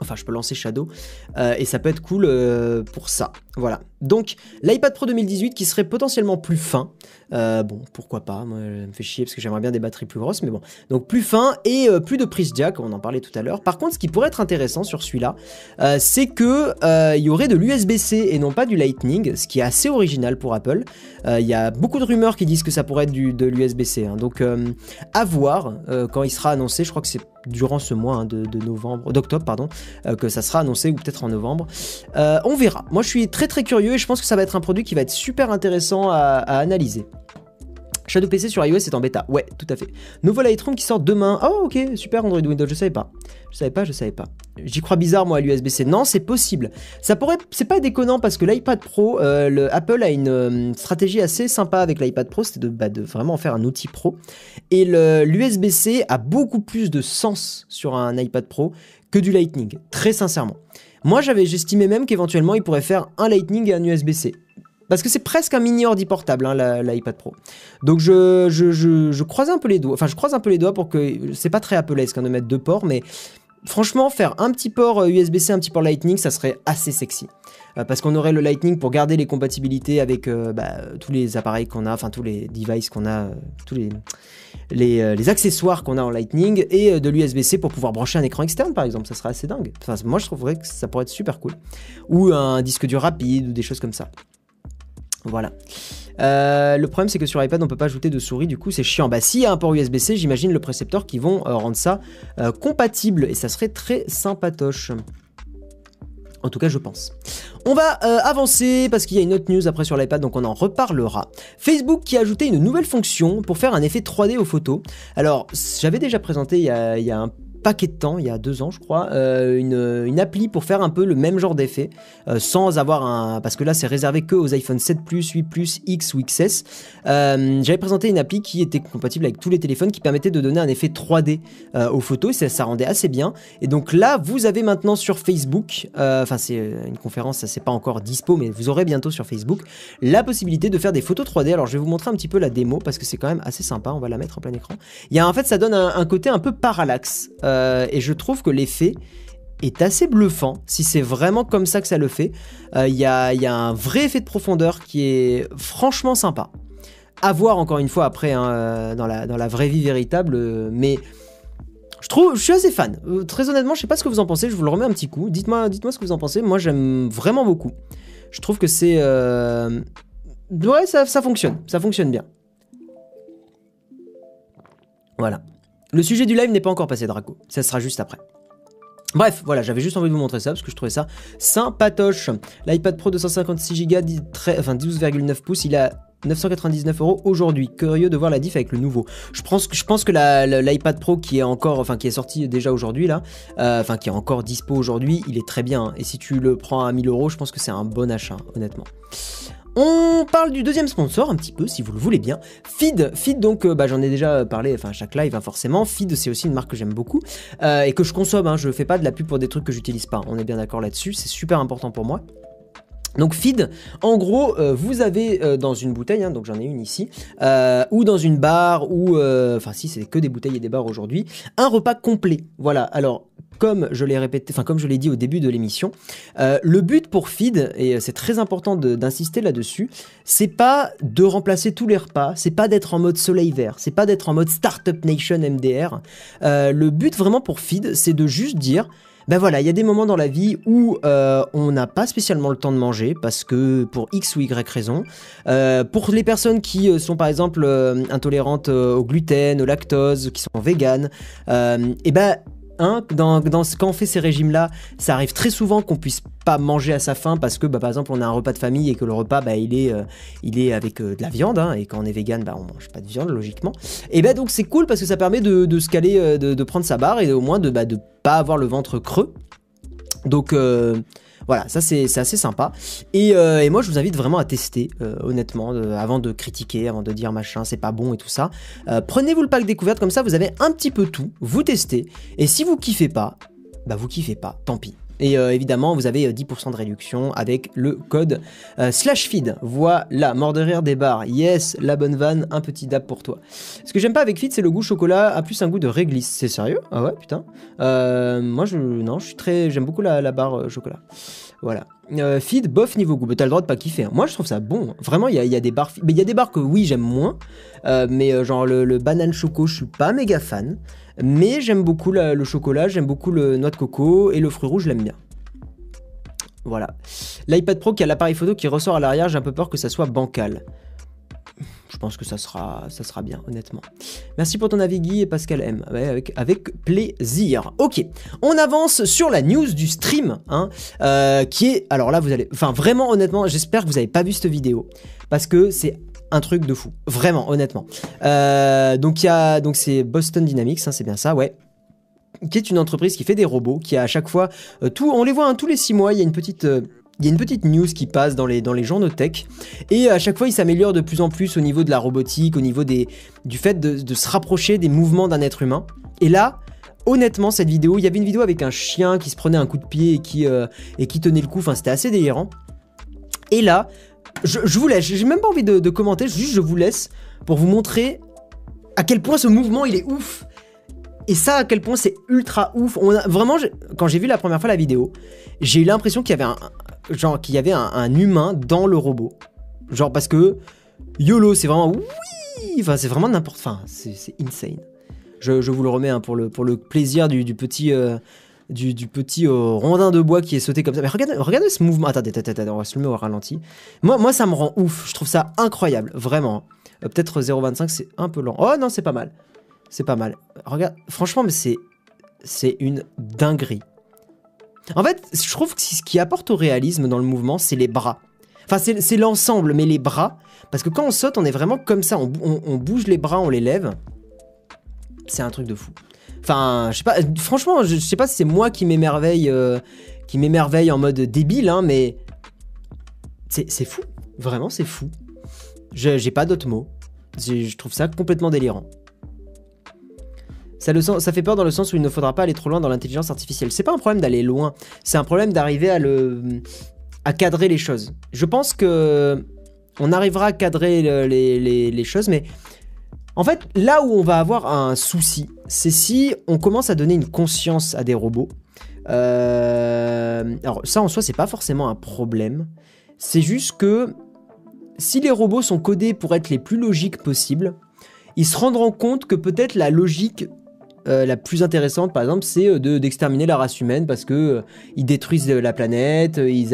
Enfin, je peux lancer Shadow. Euh, et ça peut être cool euh, pour ça. Voilà. Donc l'iPad Pro 2018 qui serait potentiellement plus fin. Euh, bon, pourquoi pas, moi ça me fait chier parce que j'aimerais bien des batteries plus grosses, mais bon. Donc plus fin et plus de prise jack, on en parlait tout à l'heure. Par contre, ce qui pourrait être intéressant sur celui-là, c'est que il y aurait de l'USB-C et non pas du Lightning, ce qui est assez original pour Apple. Il y a beaucoup de rumeurs qui disent que ça pourrait être du, de l'USB-C. Hein. donc à voir quand il sera annoncé, je crois que c'est durant ce mois hein, de, novembre, d'octobre, pardon, que ça sera annoncé ou peut-être en novembre. on verra. Moi je suis très très curieux et je pense que ça va être un produit qui va être super intéressant à analyser. Shadow PC sur iOS est en bêta. Ouais, tout à fait. Nouveau Lightroom qui sort demain. Oh, ok, super Android Windows, je savais pas. Je savais pas, je savais pas. J'y crois bizarre, moi, à l'USB-C. Non, c'est possible. Ça pourrait. C'est pas déconnant parce que l'iPad Pro, euh, le Apple a une euh, stratégie assez sympa avec l'iPad Pro, c'était de, bah, de, vraiment faire un outil pro. Et l'USB-C a beaucoup plus de sens sur un iPad Pro que du Lightning, très sincèrement. Moi, j'avais, j'estimais même qu'éventuellement, il pourrait faire un Lightning et un USB-C. Parce que c'est presque un mini ordi portable, hein, l'iPad Pro. Donc je, je, croise un peu les doigts. Enfin, je croise un peu les doigts pour que. C'est pas très Apple-esque hein, de mettre deux ports, mais franchement, faire un petit port USB-C, euh, un petit port Lightning, ça serait assez sexy. Euh, parce qu'on aurait le Lightning pour garder les compatibilités avec euh, bah, tous les appareils qu'on a, enfin tous les devices qu'on a, tous les, les, accessoires qu'on a en Lightning, et de l'USB-C pour pouvoir brancher un écran externe, par exemple. Ça serait assez dingue. Enfin, moi, je trouverais que ça pourrait être super cool. Ou un disque dur rapide, ou des choses comme ça. Voilà. Euh, le problème c'est que sur iPad on peut pas ajouter de souris, du coup c'est chiant. Bah s'il y a un port USB-C, j'imagine le précepteur qui vont euh, rendre ça euh, compatible et ça serait très sympatoche. En tout cas, je pense. On va avancer parce qu'il y a une autre news après sur l'iPad, donc on en reparlera. Facebook qui a ajouté une nouvelle fonction pour faire un effet 3D aux photos. Alors, j'avais déjà présenté il y, a, il y paquet de temps, il y a deux ans je crois, euh, une, appli pour faire un peu le même genre d'effet, euh, sans avoir un... Parce que là c'est réservé que aux iPhone 7 Plus, 8 Plus, X ou XS. Euh, j'avais présenté une appli qui était compatible avec tous les téléphones, qui permettait de donner un effet 3D aux photos, et ça, rendait assez bien. Et donc là, vous avez maintenant sur Facebook, enfin c'est une conférence, ça c'est pas encore dispo, mais vous aurez bientôt sur Facebook, la possibilité de faire des photos 3D. Alors je vais vous montrer un petit peu la démo, parce que c'est quand même assez sympa, on va la mettre en plein écran. Il y a en fait, ça donne un, côté un peu parallaxe. Et je trouve que l'effet est assez bluffant, si c'est vraiment comme ça que ça le fait. Euh, il y, a, un vrai effet de profondeur qui est franchement sympa. À voir encore une fois après hein, euh, dans, la, vraie vie véritable, mais je trouve, je suis assez fan. très honnêtement, je sais pas ce que vous en pensez, je vous le remets un petit coup. Dites-moi, dites-moi ce que vous en pensez. Moi, j'aime vraiment beaucoup. Je trouve que c'est, ouais, ça, ça fonctionne, ça fonctionne bien. Voilà. Le sujet du live n'est pas encore passé, Draco. Ça sera juste après. Bref, voilà, j'avais juste envie de vous montrer ça parce que je trouvais ça sympatoche. L'iPad Pro 256 Go, enfin 12,9 pouces, il a 999 euros aujourd'hui. Curieux de voir la diff avec le nouveau. Je pense que, je pense que l'iPad Pro qui est encore, enfin sorti déjà aujourd'hui là, euh, enfin qui est encore dispo aujourd'hui, il est très bien. Et si tu le prends à 1000 euros, je pense que c'est un bon achat, honnêtement. On parle du deuxième sponsor un petit peu, si vous le voulez bien. Feed, Feed donc, euh, bah, j'en ai déjà parlé, enfin chaque live hein, forcément. Feed, c'est aussi une marque que j'aime beaucoup euh, et que je consomme. Hein. je fais pas de la pub pour des trucs que j'utilise pas. On est bien d'accord là-dessus. C'est super important pour moi. Donc feed, en gros, euh, vous avez dans une bouteille, hein, donc j'en ai une ici, ou dans une barre, ou enfin si c'est que des bouteilles et des barres aujourd'hui, un repas complet. Voilà. Alors comme je l'ai répété, enfin comme je l'ai dit au début de l'émission, euh, le but pour Feed, et c'est très important d'insister là-dessus, c'est pas de remplacer tous les repas, c'est pas d'être en mode soleil vert, c'est pas d'être en mode Startup Nation MDR. Euh, le but vraiment pour Feed, c'est de juste dire, ben voilà, il y a des moments dans la vie où euh, on n'a pas spécialement le temps de manger parce que pour X ou Y raison. pour les personnes qui sont par exemple intolérantes au gluten, au lactose, qui sont véganes, et ben Hein, quand on fait ces régimes-là, ça arrive très souvent qu'on puisse pas manger à sa faim parce que, bah, par exemple, on a un repas de famille et que le repas, bah, il est, euh, avec euh, de la viande, hein, et quand on est vegan, bah, on mange pas de viande, logiquement. Et bah, donc c'est cool parce que ça permet de, se caler, euh, de, de, prendre sa barre et au moins de, bah, de pas avoir le ventre creux. Donc, voilà, ça c'est assez sympa. Euh, et, moi je vous invite vraiment à tester, euh, honnêtement, avant de critiquer, avant de dire machin, c'est pas bon et tout ça. Euh, prenez-vous le pack découverte, comme ça vous avez un petit peu tout, vous testez. Et si vous kiffez pas, bah vous kiffez pas, tant pis. Et évidemment, vous avez 10% de réduction avec le code slash feed. Voilà, mort de rire des bars. Yes, la bonne vanne, un petit dab pour toi. Ce que j'aime pas avec feed, c'est le goût chocolat, a plus un goût de réglisse. C'est sérieux? Ah ouais, putain. moi, je, non, je suis très, j'aime beaucoup la barre chocolat. Voilà. Feed, bof niveau goût. T'as le droit de pas kiffer. Hein. Moi, je trouve ça bon. Vraiment, il y a, des bars. Mais il y a des bars que oui, j'aime moins. mais genre le, le banane choco, je suis pas méga fan. Mais j'aime beaucoup le chocolat, j'aime beaucoup le noix de coco et le fruit rouge, je l'aime bien. Voilà. L'iPad Pro qui a l'appareil photo qui ressort à l'arrière, j'ai un peu peur que ça soit bancal. Je pense que ça sera, bien, honnêtement. Merci pour ton avis, Guy et Pascal M. avec, plaisir. Ok, on avance sur la news du stream, hein, euh, qui est... Alors là, vous allez... Enfin, vraiment, honnêtement, j'espère que vous n'avez pas vu cette vidéo. Parce que c'est un truc de fou. Vraiment, honnêtement. Euh, donc, y a... Donc, c'est Boston Dynamics, hein, c'est bien ça, ouais qui est une entreprise qui fait des robots, qui a à chaque fois euh, tout, on les voit hein, tous les six mois, il y a une petite il y a une petite news qui passe dans les, journaux tech. Et à chaque fois il s'améliore de plus en plus au niveau de la robotique, au niveau du fait de, se rapprocher des mouvements d'un être humain. Et là, honnêtement, cette vidéo, il y avait une vidéo avec un chien qui se prenait un coup de pied et qui, euh, tenait le coup, enfin c'était assez délirant. Et là, je, vous laisse, j'ai même pas envie de, de commenter, juste je vous laisse pour vous montrer à quel point ce mouvement il est ouf et ça, à quel point c'est ultra ouf. On vraiment, quand j'ai vu la première fois la vidéo, j'ai eu l'impression qu'il y avait un, genre qu'il y avait un, humain dans le robot. Genre parce que YOLO, c'est vraiment oui, enfin c'est vraiment n'importe, enfin c'est insane. Je, vous le remets hein, pour le pour le plaisir du, petit euh, du, petit euh, rondin de bois qui est sauté comme ça. Mais regardez, regardez ce mouvement. Attendez, attendez, on va se le mettre au ralenti. Moi, moi, ça me rend ouf. Je trouve ça incroyable, vraiment. Euh, peut-être 0,25, c'est un peu lent. Oh non, c'est pas mal. C'est pas mal. Regarde, franchement, c'est une dinguerie. En fait, je trouve que ce qui apporte au réalisme dans le mouvement, c'est les bras. Enfin, c'est l'ensemble, mais les bras. Parce que quand on saute, on est vraiment comme ça. On, bouge les bras, on les lève. C'est un truc de fou. Enfin, je sais pas. Franchement, je, sais pas si c'est moi qui m'émerveille, euh, qui m'émerveille en mode débile, hein, mais c'est fou. Vraiment, c'est fou. J'ai pas d'autres mots. Je trouve ça complètement délirant. Ça, fait peur dans le sens où il ne faudra pas aller trop loin dans l'intelligence artificielle. C'est pas un problème d'aller loin, c'est un problème d'arriver à le à cadrer les choses. Je pense que on arrivera à cadrer les, choses, mais en fait, là où on va avoir un souci, c'est si on commence à donner une conscience à des robots. Euh, alors ça en soi, c'est pas forcément un problème. C'est juste que si les robots sont codés pour être les plus logiques possibles, ils se rendront compte que peut-être la logique euh, la plus intéressante, par exemple, c'est euh, de, d'exterminer la race humaine parce que euh, ils détruisent la planète, ils,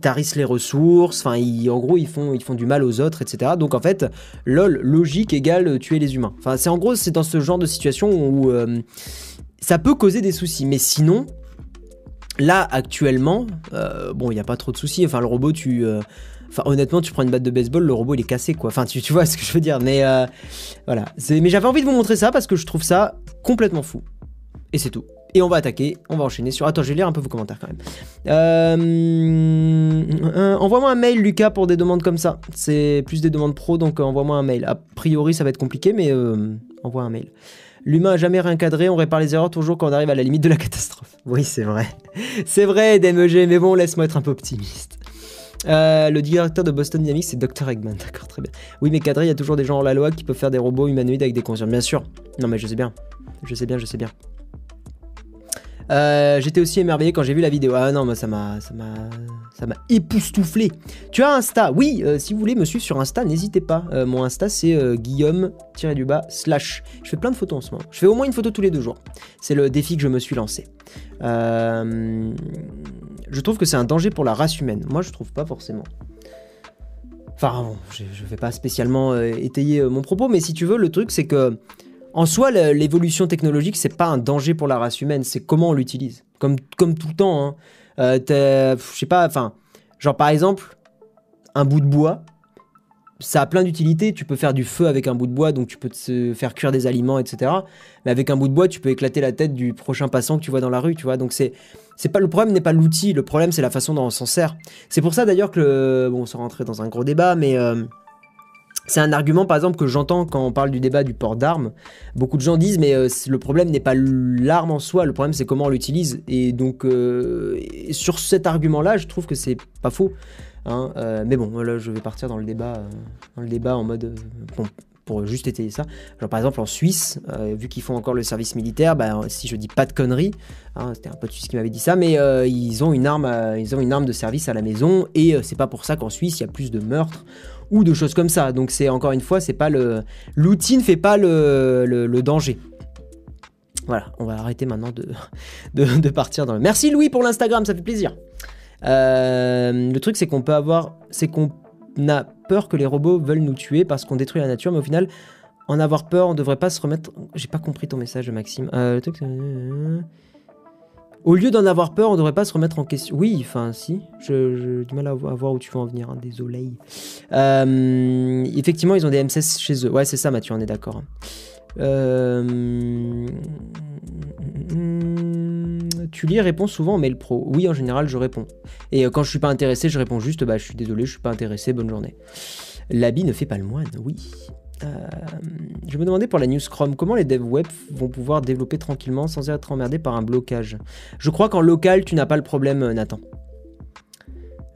tarissent les ressources, enfin, en gros, ils font, ils font du mal aux autres, etc. Donc, en fait, lol, logique égale tuer les humains. Enfin, c'est en gros, c'est dans ce genre de situation où ça peut causer des soucis, mais sinon, là, actuellement, bon, il n'y a pas trop de soucis. Enfin, le robot, tu Enfin, honnêtement, tu prends une batte de baseball, le robot il est cassé quoi. Enfin, tu, tu vois ce que je veux dire. Mais euh, voilà. Mais j'avais envie de vous montrer ça parce que je trouve ça complètement fou. Et c'est tout. Et on va attaquer, on va enchaîner sur... Attends, je vais lire un peu vos commentaires quand même. Euh, euh, envoie-moi un mail, Lucas, pour des demandes comme ça. C'est plus des demandes pro, donc envoie-moi un mail. A priori, ça va être compliqué, mais envoie un mail. L'humain a jamais rien cadré, on répare les erreurs toujours quand on arrive à la limite de la catastrophe. Oui, c'est vrai. C'est vrai, DMG, mais bon, laisse-moi être un peu optimiste. Euh, le directeur de Boston Dynamics, c'est Dr. Eggman. D'accord, très bien. Oui, mais cadré, il y a toujours des gens hors la loi qui peuvent faire des robots humanoïdes avec des consciences. Bien sûr. Non, mais je sais bien. Je sais bien, je sais bien. Euh, j'étais aussi émerveillé quand j'ai vu la vidéo. Ah non, moi ça m'a, ça m'a, ça m'a époustouflé. Tu as Insta Oui, euh, si vous voulez me suivre sur Insta, n'hésitez pas. mon Insta c'est Guillaume-du-bas slash. Je fais plein de photos en ce moment. Je fais au moins une photo tous les deux jours. C'est le défi que je me suis lancé. Je trouve que c'est un danger pour la race humaine. Moi, je trouve pas forcément. Enfin, bon, je, ne vais pas spécialement euh, étayer euh, mon propos, mais si tu veux, le truc, c'est que en soi, l'évolution technologique, c'est pas un danger pour la race humaine, c'est comment on l'utilise. Comme, comme tout le temps. Hein. Euh, je sais pas, enfin, genre par exemple, un bout de bois, ça a plein d'utilités. Tu peux faire du feu avec un bout de bois, donc tu peux te faire cuire des aliments, etc. Mais avec un bout de bois, tu peux éclater la tête du prochain passant que tu vois dans la rue, tu vois. Donc c'est, c'est pas le problème n'est pas l'outil, le problème c'est la façon dont on s'en sert. C'est pour ça d'ailleurs que bon, sans rentrer dans un gros débat, mais euh, c'est un argument par exemple que j'entends quand on parle du débat du port d'armes. Beaucoup de gens disent mais euh, le problème n'est pas l'arme en soi, le problème c'est comment on l'utilise. Et donc euh, sur cet argument-là, je trouve que c'est pas faux. Hein, euh, mais bon, là, je vais partir dans le débat, euh, dans le débat en mode. Euh, pour juste étayer ça. Genre par exemple en Suisse, euh, vu qu'ils font encore le service militaire, bah, si je dis pas de conneries, hein, c'était un de Suisse qui m'avait dit ça, mais euh, ils ont une arme, ils ont une arme de service à la maison et c'est pas pour ça qu'en Suisse il y a plus de meurtres ou de choses comme ça. Donc c'est encore une fois, c'est pas l'outil ne fait pas le, danger. Voilà, on va arrêter maintenant de, partir dans le. Merci Louis pour l'Instagram, ça fait plaisir. Euh, le truc, c'est qu'on peut avoir. C'est qu'on a peur que les robots veulent nous tuer parce qu'on détruit la nature, mais au final, en avoir peur, on devrait pas se remettre. J'ai pas compris ton message, Maxime. Euh, le truc, au lieu d'en avoir peur, on devrait pas se remettre en question. Oui, enfin, si. J'ai du mal à voir où tu veux en venir. Hein, désolé. Euh, effectivement, ils ont des M16 chez eux. Ouais, c'est ça, Mathieu, on est d'accord. Tu lis répond souvent en mail pro. Oui, en général, je réponds. Et euh, quand je suis pas intéressé, je réponds juste bah, je suis désolé, je suis pas intéressé, bonne journée. L'habit ne fait pas le moine, oui. Euh, je me demandais pour la news Chrome, comment les devs web vont pouvoir développer tranquillement sans être emmerdés par un blocage? Je crois qu'en local, tu n'as pas le problème, euh, Nathan.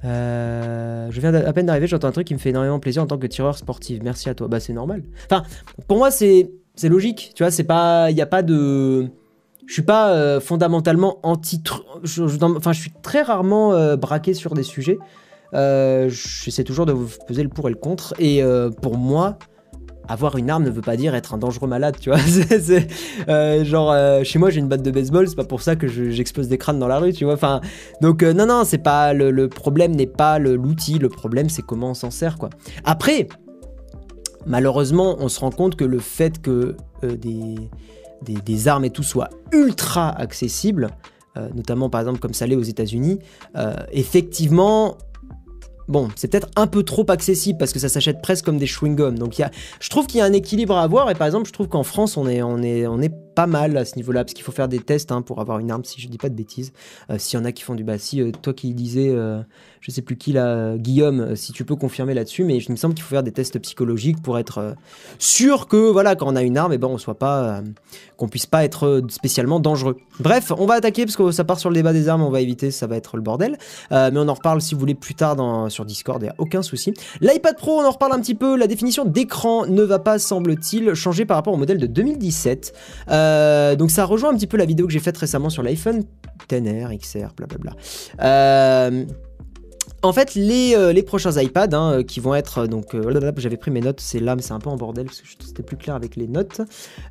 je viens à peine d'arriver, j'entends un truc qui me fait énormément plaisir en tant que tireur sportif. Merci à toi. Bah c'est normal. Enfin, pour moi c'est c'est logique, tu vois, c'est pas, il n'y a pas de, je suis pas euh, fondamentalement anti, enfin, je suis très rarement euh, braqué sur des sujets. Euh, j'essaie toujours de vous peser le pour et le contre, et pour moi, avoir une arme ne veut pas dire être un dangereux malade, tu vois. genre, chez moi, j'ai une batte de baseball, c'est pas pour ça que j'explose des crânes dans la rue, tu vois. Enfin, donc, non, non, c'est pas le, le problème n'est pas l'outil, le problème c'est comment on s'en sert, quoi. Après, Malheureusement, on se rend compte que le fait que euh, des, armes et tout soient ultra accessibles, euh, notamment par exemple comme ça l'est aux États-Unis, euh, effectivement, bon, c'est peut-être un peu trop accessible parce que ça s'achète presque comme des chewing-gums. Donc y a, je trouve qu'il y a un équilibre à avoir et par exemple, je trouve qu'en France, on est, on est pas mal à ce niveau-là parce qu'il faut faire des tests hein, pour avoir une arme, si je dis pas de bêtises. S'il y en a qui font du bah, si toi qui disais je sais plus qui là, Guillaume, euh, si tu peux confirmer là-dessus, mais il me semble qu'il faut faire des tests psychologiques pour être euh, sûr que voilà, quand on a une arme, et eh ben on soit pas, euh, qu'on puisse pas être spécialement dangereux. Bref, on va attaquer parce que ça part sur le débat des armes, on va éviter, ça va être le bordel. mais on en reparle si vous voulez plus tard dans, sur Discord, il a aucun souci. L'iPad Pro, on en reparle un petit peu. La définition d'écran ne va pas, semble-t-il, changer par rapport au modèle de 2017. Donc ça rejoint un petit peu la vidéo que j'ai faite récemment sur l'iPhone 10R, XR, blablabla. Euh, en fait, les, euh, prochains iPads hein, euh, qui vont être euh, donc j'avais pris mes notes, c'est là, mais c'est un peu en bordel parce que c'était plus clair avec les notes.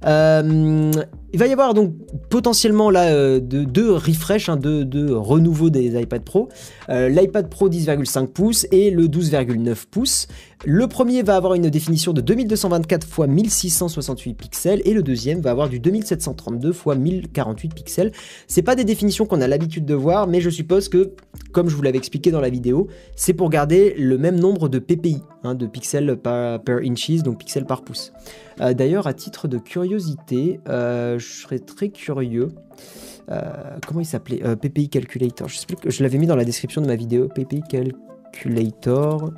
il va y avoir donc potentiellement là deux refresh, hein, deux, deux renouveaux des iPad Pro. L'iPad Pro 10,5 pouces et le 12,9 pouces. Le premier va avoir une définition de 2224 x 1668 pixels et le deuxième va avoir du 2732 x 1048 pixels. C'est pas des définitions qu'on a l'habitude de voir, mais je suppose que, comme je vous l'avais expliqué dans la vidéo, c'est pour garder le même nombre de PPI, hein, de pixels par, per inches, donc pixels par pouce. Euh, d'ailleurs, à titre de curiosité, euh, je serais très curieux. Euh, comment il s'appelait PPI Calculator. Je, l'avais mis dans la description de ma vidéo. PPI Calculator.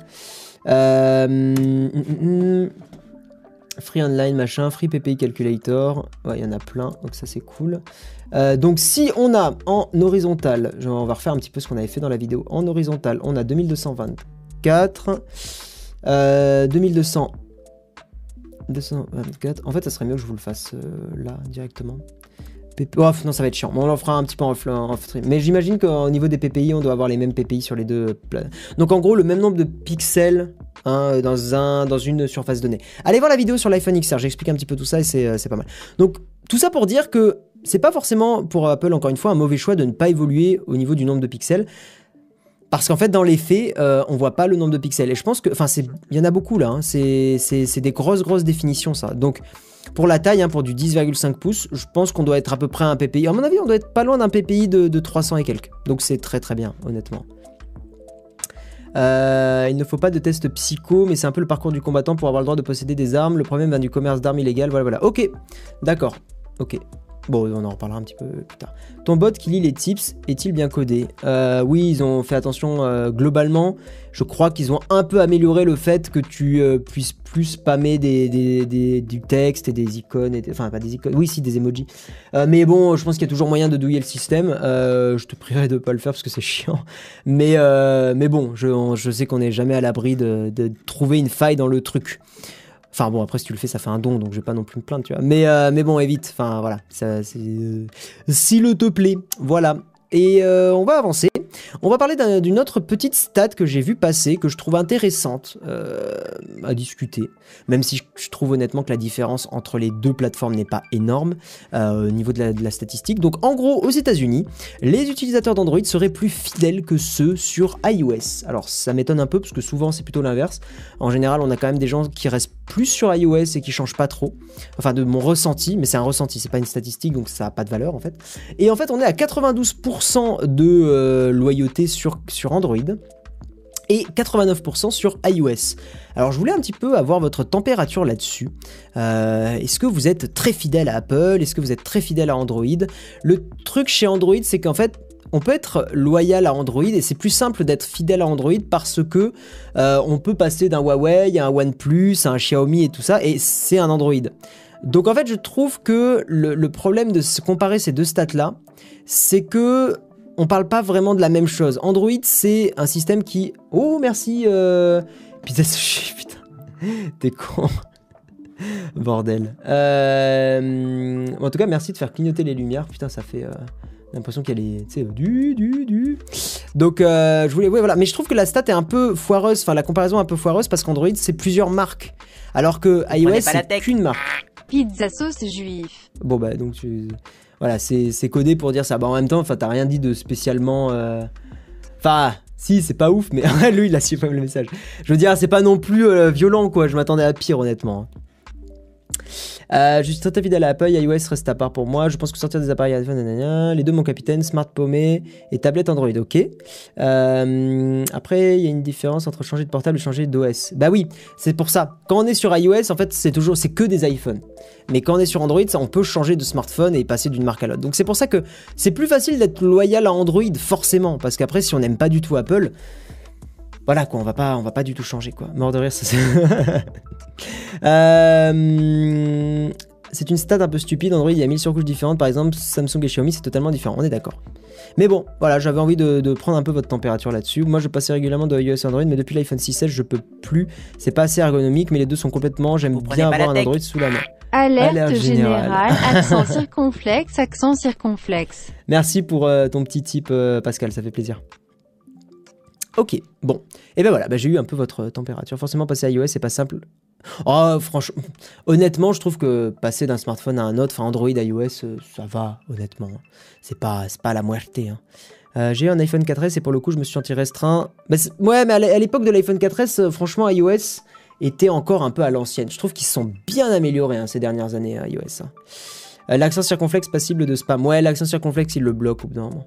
Mm, mm, mm. free Online, machin, Free PPI Calculator. Il y en a plein, donc ça c'est cool. Euh, donc si on a en horizontal, on va refaire un petit peu ce qu'on avait fait dans la vidéo. En horizontal, on a 2224, euh, 2200, 224. En fait, ça serait mieux que je vous le fasse euh, là directement. Oh, non, ça va être chiant. on en fera un petit peu en off. Mais j'imagine qu'au niveau des PPI, on doit avoir les mêmes PPI sur les deux. Donc en gros, le même nombre de pixels hein, dans, un, dans une surface donnée. Allez voir la vidéo sur l'iPhone XR, j'explique un petit peu tout ça et euh, c'est pas mal. Donc tout ça pour dire que c'est pas forcément pour Apple, encore une fois, un mauvais choix de ne pas évoluer au niveau du nombre de pixels. Parce qu'en fait, dans les faits, euh, on voit pas le nombre de pixels. Et je pense que, enfin, il y en a beaucoup là. Hein. C'est des grosses, grosses définitions, ça. Donc, pour la taille, hein, pour du 10,5 pouces, je pense qu'on doit être à peu près un PPI. À mon avis, on doit être pas loin d'un PPI de, 300 et quelques. Donc c'est très très bien, honnêtement. Euh, il ne faut pas de test psycho, mais c'est un peu le parcours du combattant pour avoir le droit de posséder des armes. Le problème vient du commerce d'armes illégal. Voilà, voilà. Ok, d'accord. Ok. Bon, on en reparlera un petit peu plus tard. Ton bot qui lit les tips est-il bien codé? Euh, Oui, ils ont fait attention euh, globalement. Je crois qu'ils ont un peu amélioré le fait que tu euh, puisses plus spammer des, du texte et des icônes. Et enfin, pas des icônes, oui, si, des emojis. mais bon, je pense qu'il y a toujours moyen de douiller le système. je te prierai de ne pas le faire parce que c'est chiant. Mais, bon, je, sais qu'on n'est jamais à l'abri de trouver une faille dans le truc. Enfin bon, après si tu le fais, ça fait un don, donc je vais pas non plus me plaindre, tu vois. Mais, euh, mais bon, évite. Enfin voilà, ça, euh, si le te plaît, voilà. Et euh, on va avancer. On va parler d'un- d'une autre petite stat que j'ai vu passer, que je trouve intéressante euh, à discuter. Même si je, trouve honnêtement que la différence entre les deux plateformes n'est pas énorme euh, au niveau de la, statistique. Donc en gros, aux États-Unis, les utilisateurs d'Android seraient plus fidèles que ceux sur iOS. Alors ça m'étonne un peu parce que souvent c'est plutôt l'inverse. En général, on a quand même des gens qui restent plus sur iOS et qui changent pas trop. Enfin, de mon ressenti, mais c'est un ressenti, c'est pas une statistique, donc ça a pas de valeur en fait. Et en fait, on est à 92% de euh, loyauté sur, sur Android et 89% sur iOS. Alors je voulais un petit peu avoir votre température là-dessus. Euh, Est-ce que vous êtes très fidèle à Apple? Est-ce que vous êtes très fidèle à Android? Le truc chez Android, c'est qu'en fait, on peut être loyal à Android et c'est plus simple d'être fidèle à Android parce que euh, on peut passer d'un Huawei à un OnePlus, à un Xiaomi et tout ça, et c'est un Android. Donc en fait, je trouve que le, le problème de se comparer ces deux stats-là, c'est que on parle pas vraiment de la même chose. Android, c'est un système qui... Oh, merci euh... Putain, putain. T'es con. Bordel. Euh, En tout cas, merci de faire clignoter les lumières. Putain, ça fait... euh, L'impression qu'elle est, tu sais, du, du, du. Donc, euh, je voulais, ouais, voilà. Mais je trouve que la stat est un peu foireuse, enfin, la comparaison est un peu foireuse parce qu'Android, c'est plusieurs marques. Alors que iOS, c'est qu'une marque. Pizza sauce juif. Bon bah donc tu... voilà c'est codé pour dire ça. Bah en même temps, t'as rien dit de spécialement. euh, Enfin si c'est pas ouf, mais lui il a su même le message. Je veux dire c'est pas non plus euh, violent quoi. Je m'attendais à pire honnêtement. Euh, juste très fidèle à Apple, iOS reste à part pour moi. Je pense que sortir des appareils iPhone, les deux mon capitaine, Smart Paumé et tablette Android, ok. Euh, après, il y a une différence entre changer de portable et changer d'OS. Bah oui, c'est pour ça. Quand on est sur iOS, en fait, c'est toujours, c'est que des iPhones. Mais quand on est sur Android, on peut changer de smartphone et passer d'une marque à l'autre. Donc c'est pour ça que c'est plus facile d'être loyal à Android, forcément, parce qu'après, si on n'aime pas du tout Apple, voilà quoi, on va pas, on va pas du tout changer quoi. Mort de rire, ça c'est. Euh, c'est une stat un peu stupide. Android, il y a 1000 surcouches différentes. Par exemple, Samsung et Xiaomi, c'est totalement différent. On est d'accord. Mais bon, voilà, j'avais envie de, de prendre un peu votre température là-dessus. Moi, je passais régulièrement de iOS à Android, mais depuis l'iPhone 6S, je peux plus. C'est pas assez ergonomique, mais les deux sont complètement. J'aime bien avoir un. Android sous la main. Alerte, Alerte générale. générale. accent circonflexe, accent circonflexe. Merci pour euh, ton petit tip, euh, Pascal, ça fait plaisir. Ok, bon. Et ben voilà, bah, j'ai eu un peu votre température. Forcément, passer à iOS, c'est pas simple. Oh, franchement, honnêtement, je trouve que passer d'un smartphone à un autre, enfin Android, iOS, euh, ça va, honnêtement. C'est pas, pas la muerte. Hein. Euh, j'ai eu un iPhone 4S et pour le coup, je me suis senti restreint. C'est- ouais, mais à l'é- à l'époque de l'iPhone 4S, euh, franchement, iOS était encore un peu à l'ancienne. Je trouve qu'ils se sont bien améliorés hein, ces dernières années, euh, iOS. hein. L'accent circonflexe passible de spam. Ouais, l'accent circonflexe, il le bloque au bout d'un moment.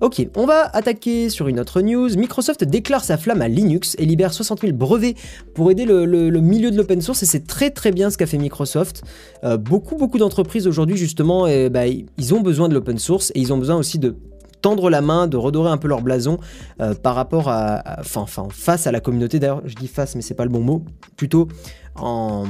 Ok, on va attaquer sur une autre news. Microsoft déclare sa flamme à Linux et libère 60 000 brevets pour aider le, milieu de l'open source et c'est très très bien ce qu'a fait Microsoft. Euh, beaucoup beaucoup d'entreprises aujourd'hui justement, eh bah, ils ont besoin de l'open source et ils ont besoin aussi de tendre la main, de redorer un peu leur blason euh, par rapport à, enfin, face à la communauté. D'ailleurs, je dis face, mais c'est pas le bon mot. Plutôt en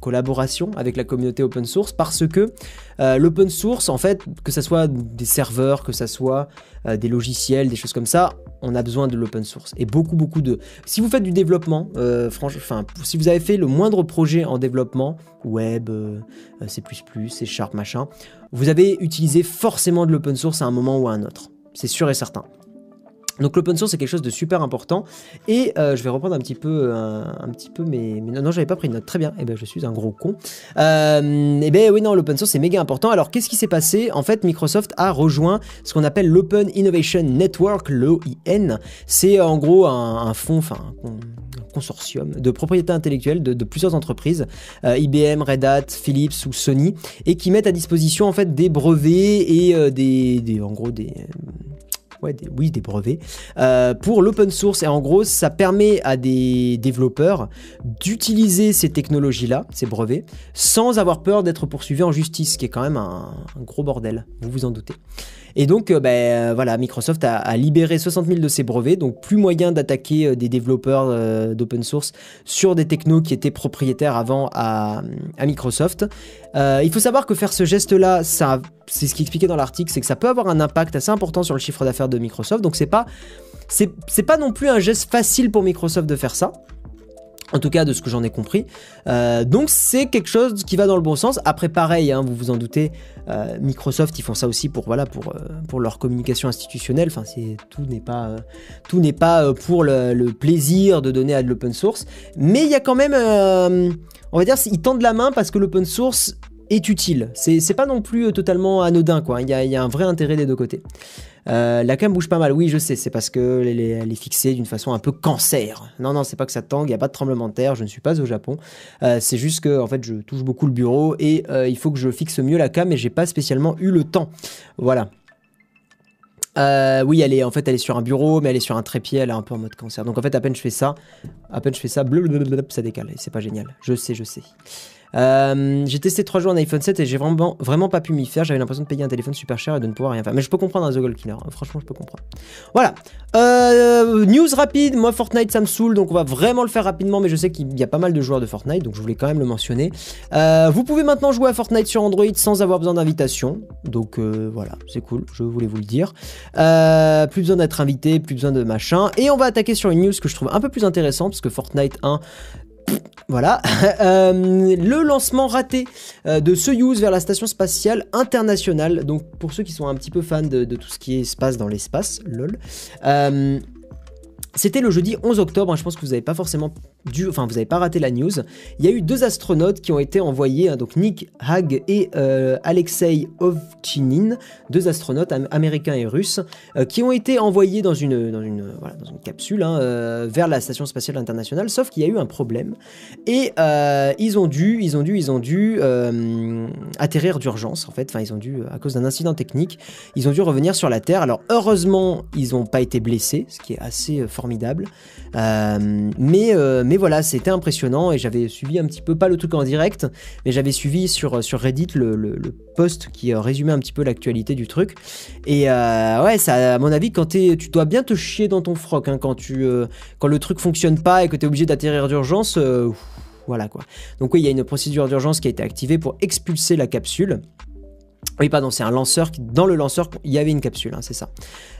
collaboration avec la communauté open source parce que euh, l'open source, en fait, que ça soit des serveurs, que ça soit euh, des logiciels, des choses comme ça, on a besoin de l'open source. Et beaucoup, beaucoup de... Si vous faites du développement, euh, franchement, si vous avez fait le moindre projet en développement, web, C++, C Sharp, machin, vous avez utilisé forcément de l'open source à un moment ou à un autre. C'est sûr et certain. Donc l'open source c'est quelque chose de super important. Et euh, je vais reprendre un petit peu un, un petit peu mes, non, j'avais pas pris de note très bien. Et ben je suis un gros con. Euh, et ben oui non l'open source c'est méga important. Alors qu'est-ce qui s'est passé? En fait Microsoft a rejoint ce qu'on appelle l'Open Innovation Network l'OIN c'est en gros un, fonds enfin un con- un consortium de propriété intellectuelle de, plusieurs entreprises euh, IBM Red Hat Philips ou Sony et qui mettent à disposition en fait des brevets et euh, des- en gros des Oui, des brevets, euh, pour l'open source. Et en gros, ça permet à des développeurs d'utiliser ces technologies-là, ces brevets, sans avoir peur d'être poursuivis en justice, ce qui est quand même un, un gros bordel, vous vous en doutez. Et donc, euh, ben, euh, voilà, Microsoft a, libéré 60 000 de ces brevets, donc plus moyen d'attaquer euh, des développeurs d'open source sur des technos qui étaient propriétaires avant à, Microsoft. Il faut savoir que faire ce geste-là, c'est ce qui expliquait dans l'article, c'est que ça peut avoir un impact assez important sur le chiffre d'affaires de Microsoft. Donc c'est pas, c'est pas non plus un geste facile pour Microsoft de faire ça. En tout cas, de ce que j'en ai compris. Euh, donc, c'est quelque chose qui va dans le bon sens. Après, pareil, hein, vous vous en doutez, euh, Microsoft, ils font ça aussi pour voilà, pour, euh, leur communication institutionnelle. Enfin, tout n'est pas pour le, le plaisir de donner à de l'open source, mais il y a quand même, on va dire, ils tendent la main parce que l'open source est utile. C'est pas non plus euh, totalement anodin, quoi. Il y a, il y a un vrai intérêt des deux côtés. Euh, la cam bouge pas mal, oui, je sais, c'est parce que elle est, fixée d'une façon un peu cancer. Non, non, c'est pas que ça tangue, il n'y a pas de tremblement de terre, je ne suis pas au Japon. Euh, c'est juste que, en fait, je touche beaucoup le bureau et il faut que je fixe mieux la cam et j'ai pas spécialement eu le temps. Voilà. Oui, elle est en fait, elle est sur un bureau, mais elle est sur un trépied, elle est un peu en mode cancer. Donc en fait, à peine je fais ça, à peine je fais ça, blablabla, ça décale. C'est pas génial. Je sais, je sais. Euh, j'ai testé 3 jours un iPhone 7 et j'ai vraiment, vraiment pas pu m'y faire. J'avais l'impression de payer un téléphone super cher et de ne pouvoir rien faire. Mais je peux comprendre un The Gold Killer. hein. Franchement, je peux comprendre. Voilà. Euh, news rapide. Moi, Fortnite, ça me saoule. Donc, on va vraiment le faire rapidement. Mais je sais qu'il y a pas mal de joueurs de Fortnite. Donc, je voulais quand même le mentionner. Euh, vous pouvez maintenant jouer à Fortnite sur Android sans avoir besoin d'invitation. Donc, voilà. C'est cool. Je voulais vous le dire. Plus besoin d'être invité. Plus besoin de machin. Et on va attaquer sur une news que je trouve un peu plus intéressante. Parce que Fortnite 1. Voilà, Euh, le lancement raté euh, de Soyuz vers la station spatiale internationale. Donc pour ceux qui sont un petit peu fans de, tout ce qui est espace dans l'espace, lol. Euh, c'était le jeudi 11 octobre, hein, je pense que vous n'avez pas forcément enfin vous n'avez pas raté la news. Il y a eu deux astronautes qui ont été envoyés, hein, donc Nick Hag et euh, Alexei Ovchinin, deux astronautes am- américains et russes, euh, qui ont été envoyés dans une, capsule hein, euh, vers la station spatiale internationale, sauf qu'il y a eu un problème et ils ont dû, ils ont dû, ils ont dû atterrir d'urgence en fait. Enfin, ils ont dû, à cause d'un incident technique, ils ont dû revenir sur la Terre. Alors heureusement, ils n'ont pas été blessés, ce qui est assez formidable. Mais, mais voilà, c'était impressionnant et j'avais suivi un petit peu, pas le truc en direct, mais j'avais suivi sur, sur Reddit le, post qui euh, résumait un petit peu l'actualité du truc. Et euh, ouais, à mon avis, quand tu dois bien te chier dans ton froc hein, quand, tu, euh, quand le truc fonctionne pas et que tu es obligé d'atterrir d'urgence. euh, voilà quoi. Donc oui, il y a une procédure d'urgence qui a été activée pour expulser la capsule. Oui, pardon, c'est un lanceur. Dans le lanceur, il y avait une capsule, hein, c'est ça.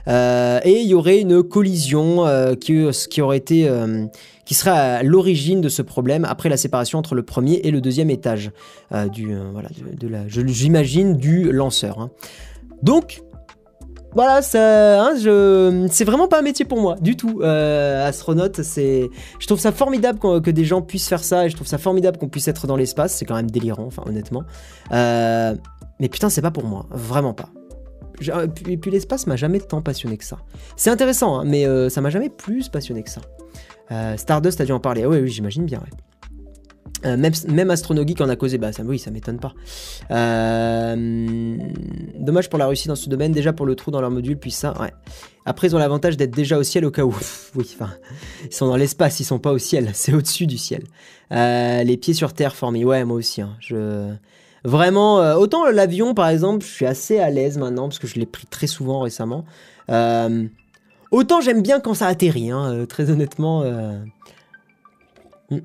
Euh, et il y aurait une collision euh, qui, aurait été, euh, qui serait à l'origine de ce problème après la séparation entre le premier et le deuxième étage euh, du, euh, voilà, de, de la, je- j'imagine, du lanceur. hein. Donc, voilà, ça, hein, je, c'est vraiment pas un métier pour moi du tout. Euh, astronaute, c'est, je trouve ça formidable que des gens puissent faire ça et je trouve ça formidable qu'on puisse être dans l'espace. C'est quand même délirant, enfin honnêtement. Mais putain, c'est pas pour moi, vraiment pas. J'ai- Et puis, puis l'espace m'a jamais tant passionné que ça. C'est intéressant, hein, mais ça m'a jamais plus passionné que ça. Euh, Stardust a dû en parler. Ah oui, oui, j'imagine bien. Euh, même, même Astronogeek en a causé, bah ça, oui, ça m'étonne pas. Euh, dommage pour la Russie dans ce domaine, déjà pour le trou dans leur module, puis ça, ouais. Après, ils ont l'avantage d'être déjà au ciel au cas où. oui, enfin, ils sont dans l'espace, ils sont pas au ciel, c'est au-dessus du ciel. Les pieds sur terre formés, ouais, moi aussi. hein. Vraiment, autant l'avion par exemple, je suis assez à l'aise maintenant parce que je l'ai pris très souvent récemment. Euh, autant j'aime bien quand ça atterrit, hein, euh, très honnêtement. euh. Hmm.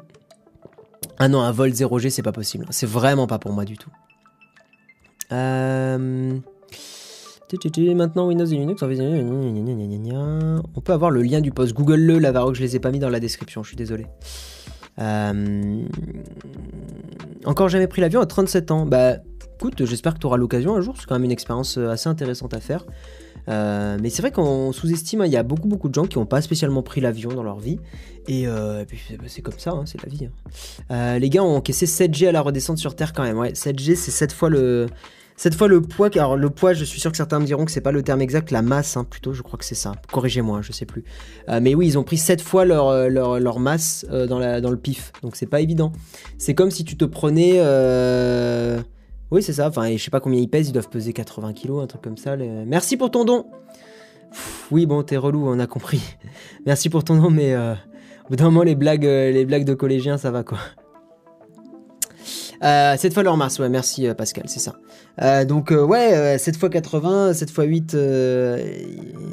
Ah non, un vol 0G, c'est pas possible. C'est vraiment pas pour moi du tout. Euh... Maintenant, Windows et Linux, on peut avoir le lien du post. Google-le, la Varrock, je les ai pas mis dans la description, je suis désolé. Encore jamais pris l'avion à 37 ans. Bah, écoute, j'espère que tu auras l'occasion un jour. C'est quand même une expérience assez intéressante à faire. Euh, mais c'est vrai qu'on sous-estime, hein, il y a beaucoup beaucoup de gens qui n'ont pas spécialement pris l'avion dans leur vie. Et, euh, puis c'est- c'est comme ça, hein, c'est la vie. hein. Euh, les gars ont encaissé 7G à la redescente sur Terre quand même. Ouais, 7G c'est 7 fois le... 7 fois le poids, alors le poids, je suis sûr que certains me diront que c'est pas le terme exact, la masse, plutôt, je crois que c'est ça. Corrigez-moi, je sais plus. Mais oui, ils ont pris 7 fois leur, leur, leur masse dans, la, dans le pif, donc c'est pas évident. C'est comme si tu te prenais. Oui, c'est ça, enfin, je sais pas combien ils pèsent, ils doivent peser 80 kilos, un truc comme ça. Merci pour ton don Oui, bon, t'es relou, on a compris. Merci pour ton don, mais euh, au bout d'un moment, les blagues, euh, les blagues de collégiens, ça va quoi. Euh, 7 fois leur masse, ouais, merci euh, Pascal, c'est ça. Donc, ouais, euh, 7 fois 80, 7 fois 8, euh,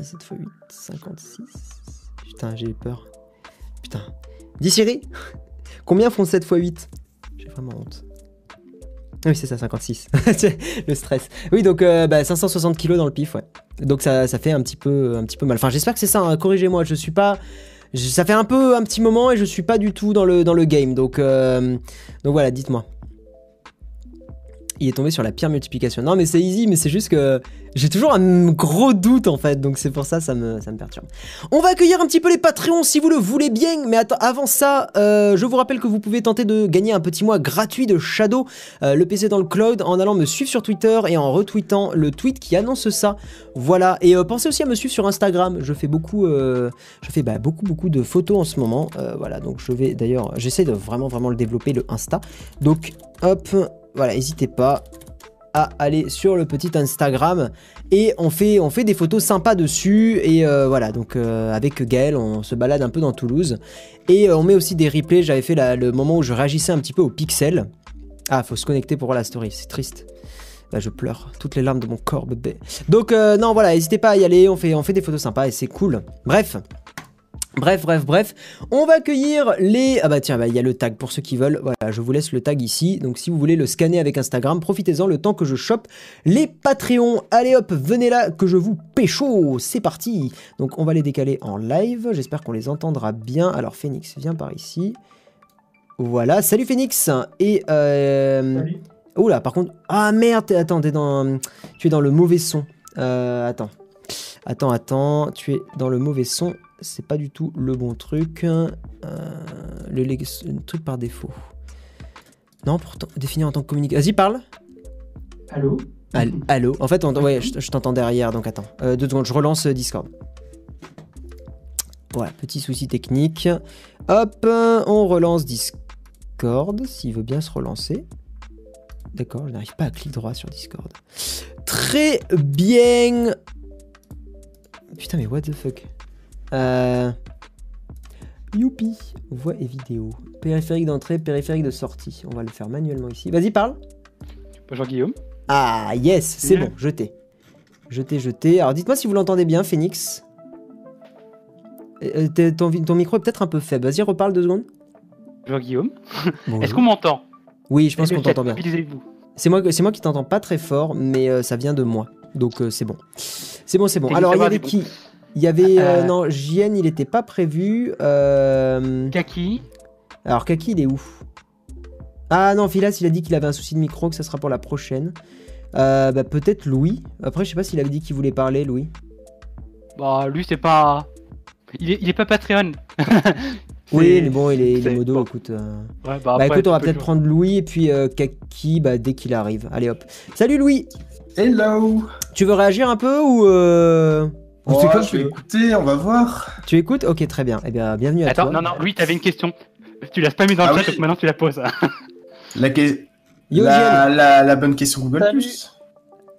7 fois 8, 56. Putain, j'ai eu peur. Putain. Dis Siri, combien font 7 fois 8 J'ai vraiment honte. Ah Oui, c'est ça, 56. le stress. Oui, donc euh, bah, 560 kilos dans le pif, ouais. Donc ça, fait un petit peu, un petit peu mal. Enfin, j'espère que c'est ça. hein, Corrigez-moi, je suis pas, ça fait un peu un petit moment et je suis pas du tout dans le, dans le game. Donc, euh, donc voilà, dites-moi. Il est tombé sur la pire multiplication. Non, mais c'est easy, mais c'est juste que j'ai toujours un gros doute en fait, donc c'est pour ça ça me, ça me perturbe. On va accueillir un petit peu les Patreons si vous le voulez bien, mais avant ça, euh, je vous rappelle que vous pouvez tenter de gagner un petit mois gratuit de Shadow, euh, le PC dans le cloud, en allant me suivre sur Twitter et en retweetant le tweet qui annonce ça. Voilà, et euh, pensez aussi à me suivre sur Instagram. Je fais beaucoup, je fais bah, beaucoup beaucoup de photos en ce moment. Voilà, donc je vais d'ailleurs, j'essaie de vraiment vraiment le développer le Insta. Donc hop, voilà, n'hésitez pas à aller sur le petit Instagram et on fait, des photos sympas dessus et euh, voilà donc euh, avec Gaël on se balade un peu dans Toulouse et euh, on met aussi des replays. J'avais fait le moment où je réagissais un petit peu aux pixels ah faut se connecter pour voir la story c'est triste. Là, je pleure toutes les larmes de mon corps bébé donc non voilà n'hésitez pas à y aller on fait, on fait des photos sympas et c'est cool. Bref Bref, bref, bref. On va accueillir les... Ah bah tiens, bah, il y a le tag pour ceux qui veulent. Voilà, je vous laisse le tag ici. Donc si vous voulez le scanner avec Instagram, profitez-en le temps que je chope les Patreons. Allez hop, venez là que je vous pécho. C'est parti. Donc on va les décaler en live. J'espère qu'on les entendra bien. Alors Phoenix, viens par ici. Voilà, salut Phoenix. Et... Euh... Oula, par contre... Ah merde, attends, dans... Tu es dans le mauvais son. Euh, attends. Attends, attends, tu es dans le mauvais son. C'est pas du tout le bon truc. Euh, le, truc par défaut. Non, pourtant, définir en tant que communicateur. Vas-y, parle. Allô? Al- Allô? En fait, on- ouais, je, je t'entends derrière, donc attends. Euh, deux secondes, je relance euh, Discord. Voilà, petit souci technique. Hop, on relance Discord, s'il veut bien se relancer. D'accord, je n'arrive pas à clic droit sur Discord. Très bien. Putain, mais what the fuck? Euh... Youpi, voix et vidéo. Périphérique d'entrée, périphérique de sortie. On va le faire manuellement ici. Vas-y, parle. Bonjour Guillaume. Ah, yes, c'est bon, jeté. Jeté, jeté. Alors dites-moi si vous l'entendez bien, Phoenix. Euh, t'es- ton, ton micro est peut-être un peu faible. Vas-y, reparle deux secondes. Bonjour Guillaume. Est-ce qu'on m'entend? Oui, je pense qu'on t'entend bien. C'est moi, moi qui t'entends pas très fort, mais euh, ça vient de moi. Donc euh, c'est bon. C'est bon, c'est bon. Alors il y va, avait qui Il y avait... euh, Euh, Non, JN, il était pas prévu. Euh, Kaki Alors Kaki, il est où? Ah non, Philas, il a dit qu'il avait un souci de micro, que ça sera pour la prochaine. Euh, bah, peut-être Louis. Après, je sais pas s'il avait dit qu'il voulait parler, Louis. Bah lui c'est pas... Il est, il est pas Patreon. Oui, mais bon, il est, il est modo, bon. écoute. euh. Ouais, bah, Bah après, écoute, on va peut-être prendre Louis et puis euh, Kaki bah, dès qu'il arrive. Allez hop. Salut Louis Hello Tu veux réagir un peu ou... euh, ou Oh, c'est comme Je tu vais écouter, on va voir. Tu écoutes? Ok, très bien. Eh bien, bienvenue à Attends, toi. non, non, Louis t'avais une question. Tu l'as pas mis dans Ah le chat, oui. donc maintenant tu la poses. La, que- Yo, la, la, la bonne question Google+. Salut. Plus.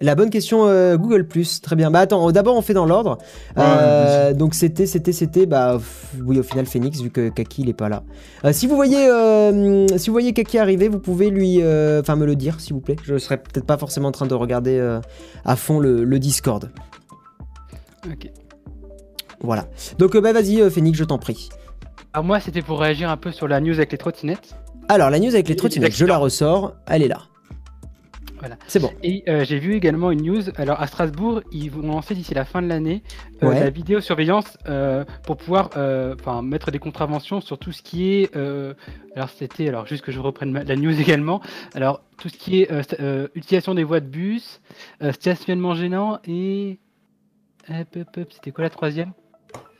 La bonne question euh, Google Plus, très bien. Bah attends, d'abord on fait dans l'ordre. Ouais, Euh, donc c'était, c'était, c'était, bah pff, oui au final Phoenix vu que Kaki il est pas là. Euh, si vous voyez, euh, si vous voyez Kaki arriver, vous pouvez lui, euh, enfin me le dire s'il vous plaît. Je serais peut-être pas forcément en train de regarder euh, à fond le, le Discord. Ok. Voilà. Donc euh, bah vas-y euh, Phoenix, je t'en prie. Alors moi c'était pour réagir un peu sur la news avec les trottinettes. Alors la news avec les Et les trottinettes, je la ressors, elle est là. Voilà. C'est bon. Et euh, j'ai vu également une news. Alors à Strasbourg, ils vont lancer d'ici la fin de l'année euh, Ouais. la vidéosurveillance euh, pour pouvoir euh, enfin, mettre des contraventions sur tout ce qui est. euh, alors c'était alors juste que je reprenne ma- la news également. Alors tout ce qui est euh, euh, utilisation des voies de bus, euh, stationnement gênant et c'était quoi la troisième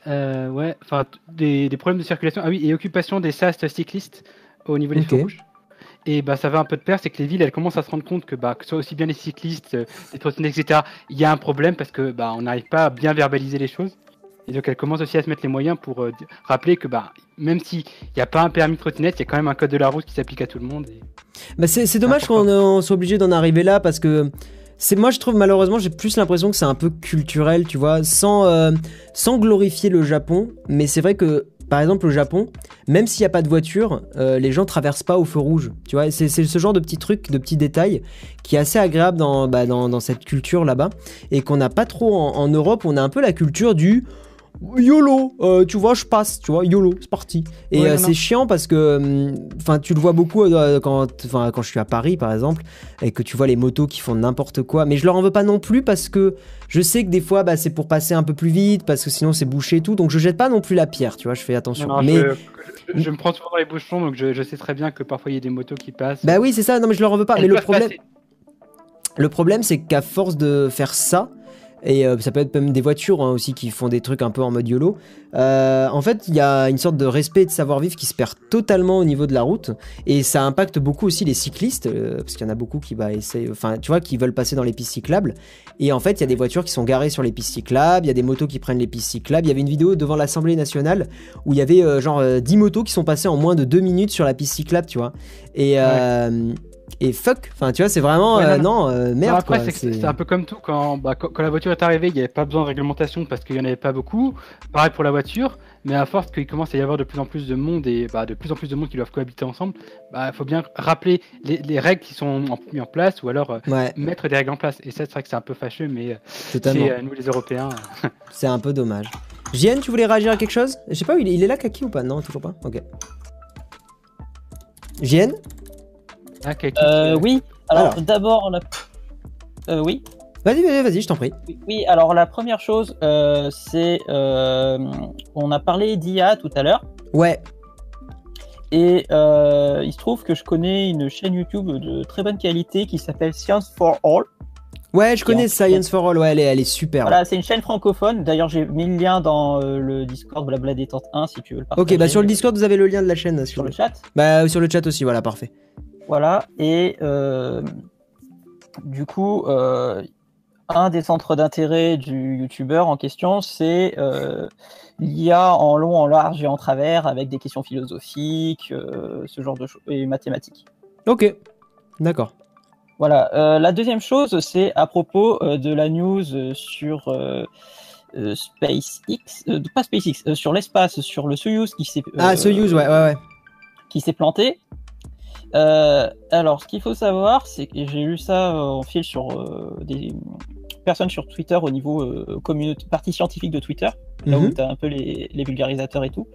Euh, Ouais, enfin des, des problèmes de circulation. Ah oui, et occupation des sas cyclistes au niveau des Ok. feux rouges. Et bah ça va un peu de pair, c'est que les villes elles commencent à se rendre compte que bah que ce soit aussi bien les cyclistes, euh, les trottinettes, etc. Il y a un problème parce que bah on n'arrive pas à bien verbaliser les choses. Et donc elles commencent aussi à se mettre les moyens pour euh, rappeler que bah même s'il n'y a pas un permis de trottinette, il y a quand même un code de la route qui s'applique à tout le monde. et- Bah c'est, dommage qu'on on soit obligé d'en arriver là parce que c'est moi je trouve malheureusement j'ai plus l'impression que c'est un peu culturel tu vois sans euh, sans glorifier le Japon. Mais c'est vrai que par exemple au Japon même s'il n'y a pas de voiture euh, les gens traversent pas au feu rouge tu vois. C'est, ce genre de petits trucs de petits détails qui est assez agréable dans, bah, dans, dans cette culture là-bas et qu'on n'a pas trop en Europe. On a un peu la culture du YOLO, euh, tu vois, je passe, tu vois, YOLO, c'est parti. Et Ouais, euh, c'est chiant parce que, hum, enfin, tu le vois beaucoup euh, quand, quand je suis à Paris, par exemple, et que tu vois les motos qui font n'importe quoi. Mais je leur en veux pas non plus parce que je sais que des fois, bah, c'est pour passer un peu plus vite, parce que sinon c'est bouché et tout. Donc je jette pas non plus la pierre, tu vois, je fais attention. Non, non, mais je, me prends souvent dans les bouchons, donc je, je sais très bien que parfois il y a des motos qui passent. bah oui, c'est ça. Non, mais je leur en veux pas. Elles mais le problème, passer. Le problème, c'est qu'à force de faire ça, et euh, ça peut être même des voitures hein, aussi qui font des trucs un peu en mode YOLO, euh, en fait, il y a une sorte de respect et de savoir-vivre qui se perd totalement au niveau de la route, et ça impacte beaucoup aussi les cyclistes, euh, parce qu'il y en a beaucoup qui bah, essayent, enfin, tu vois, qui veulent passer dans les pistes cyclables, et en fait, il y a des voitures qui sont garées sur les pistes cyclables, il y a des motos qui prennent les pistes cyclables, il y avait une vidéo devant l'Assemblée nationale où il y avait genre euh, 10 motos qui sont passées en moins de 2 minutes sur la piste cyclable, tu vois, et... Et fuck, enfin tu vois, c'est vraiment Ouais, non, euh, non. non, euh, merde après, quoi. c'est un peu comme tout. Quand, bah, quand, quand la voiture est arrivée, il n'y avait pas besoin de réglementation parce qu'il n'y en avait pas beaucoup. Pareil pour la voiture. Mais à force qu'il commence à y avoir de plus en plus de monde et bah, de plus en plus de monde qui doivent cohabiter ensemble, il faut bien rappeler les, les règles qui sont en- mises en place ou alors euh, Ouais, mettre des règles en place. Et ça, c'est vrai que c'est un peu fâcheux, mais c'est euh, nous les Européens. C'est un peu dommage. JN, tu voulais réagir à quelque chose? Je sais pas, il est, il est là, Kaki ou pas? Non, toujours pas? Ok. JN ah, Euh, oui, alors, Alors. d'abord, la... euh, oui. Vas-y, vas-y, vas-y, je t'en prie. Oui, alors la première chose, euh, c'est. euh, on a parlé d'IA tout à l'heure, Ouais, et euh, il se trouve que je connais une chaîne YouTube de très bonne qualité qui s'appelle Science for All. ouais, je connais en- Science for All, ouais, elle est, elle est super. Voilà, c'est une chaîne francophone. D'ailleurs, j'ai mis le lien dans euh, le Discord Blabla Détente 1 si tu veux le partager. Ok, bah sur le Discord, vous avez le lien de la chaîne. Sur Sur le chat. Bah sur le chat aussi, voilà, parfait. Voilà, et euh, du coup, euh, un des centres d'intérêt du youtubeur en question, c'est euh, l'IA en long, en large et en travers, avec des questions philosophiques, ce genre de choses, et mathématiques. Ok, d'accord. Voilà, la deuxième chose, c'est à propos de la news sur SpaceX, pas SpaceX, sur l'espace, sur le Soyuz qui s'est Ah, Soyuz, ouais, ouais, ouais. qui s'est planté. Euh, alors, ce qu'il faut savoir, c'est que j'ai lu ça euh, en fil sur euh, des personnes sur Twitter au niveau euh, communauté, partie scientifique de Twitter, là où Mhm. tu as un peu les, les vulgarisateurs et tout.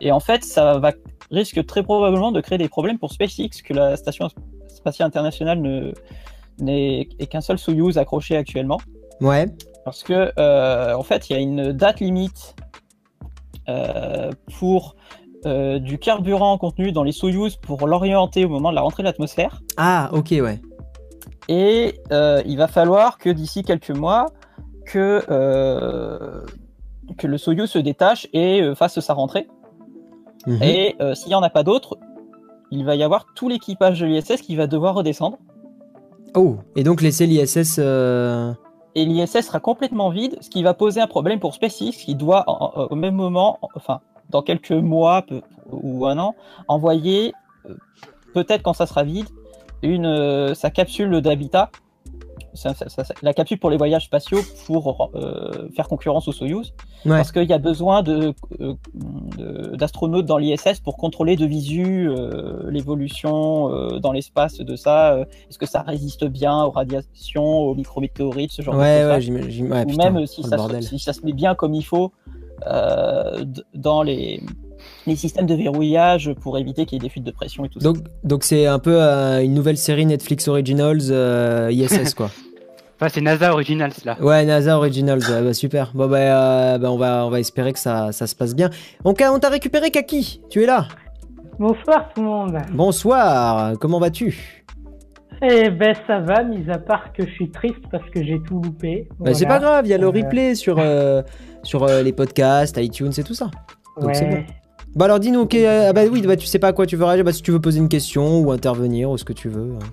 Et en fait, ça va risque très probablement de créer des problèmes pour SpaceX, que la station spatiale internationale ne n'est est qu'un seul Soyuz accroché actuellement. Ouais, Parce que, en fait, il y a une date limite pour euh, du carburant contenu dans les Soyuz pour l'orienter au moment de la rentrée de l'atmosphère. ah, ok, ouais. Et euh, il va falloir que d'ici quelques mois, que, euh, que le Soyuz se détache et fasse sa rentrée. Mhm. Et s'il n'y en a pas d'autres, il va y avoir tout l'équipage de l'ISS qui va devoir redescendre. Oh, et donc laisser l'ISS. et l'ISS sera complètement vide, ce qui va poser un problème pour SpaceX qui doit en- en- au même moment, enfin dans quelques mois peu- ou un an, envoyer euh, peut-être quand ça sera vide une euh, sa capsule d'habitat, la capsule pour les voyages spatiaux pour euh, faire concurrence au Soyuz, Ouais. parce qu'il y a besoin de de- d'astronautes dans l'ISS pour contrôler de visu euh, l'évolution euh, dans l'espace de ça. Est-ce que ça résiste bien aux radiations, aux micrométéorites, ce genre de choses. ouais, Ou putain, même si ça, se, si ça se met bien comme il faut dans les, les systèmes de verrouillage pour éviter qu'il y ait des fuites de pression et tout ça. Donc, donc c'est un peu euh, une nouvelle série Netflix Originals euh, ISS, quoi. Enfin, c'est NASA Originals là. Ouais, NASA Originals, ouais, bah, super. Bon, bah, euh, bah, on, va, on va espérer que ça, ça se passe bien. On, t'a- on t'a récupéré, Kaki Tu es là Bonsoir tout le monde. Bonsoir, comment vas-tu? Eh ben ça va, mis à part que je suis triste parce que j'ai tout loupé. bah, C'est pas Voilà. grave, il y a le Euh, replay sur, euh, sur euh, les podcasts, iTunes et tout ça. donc c'est Ouais. Bah alors dis-nous, ok, euh, ah bah oui, bah, tu sais pas à quoi tu veux réagir, bah, si tu veux poser une question ou intervenir ou ce que tu veux. hein.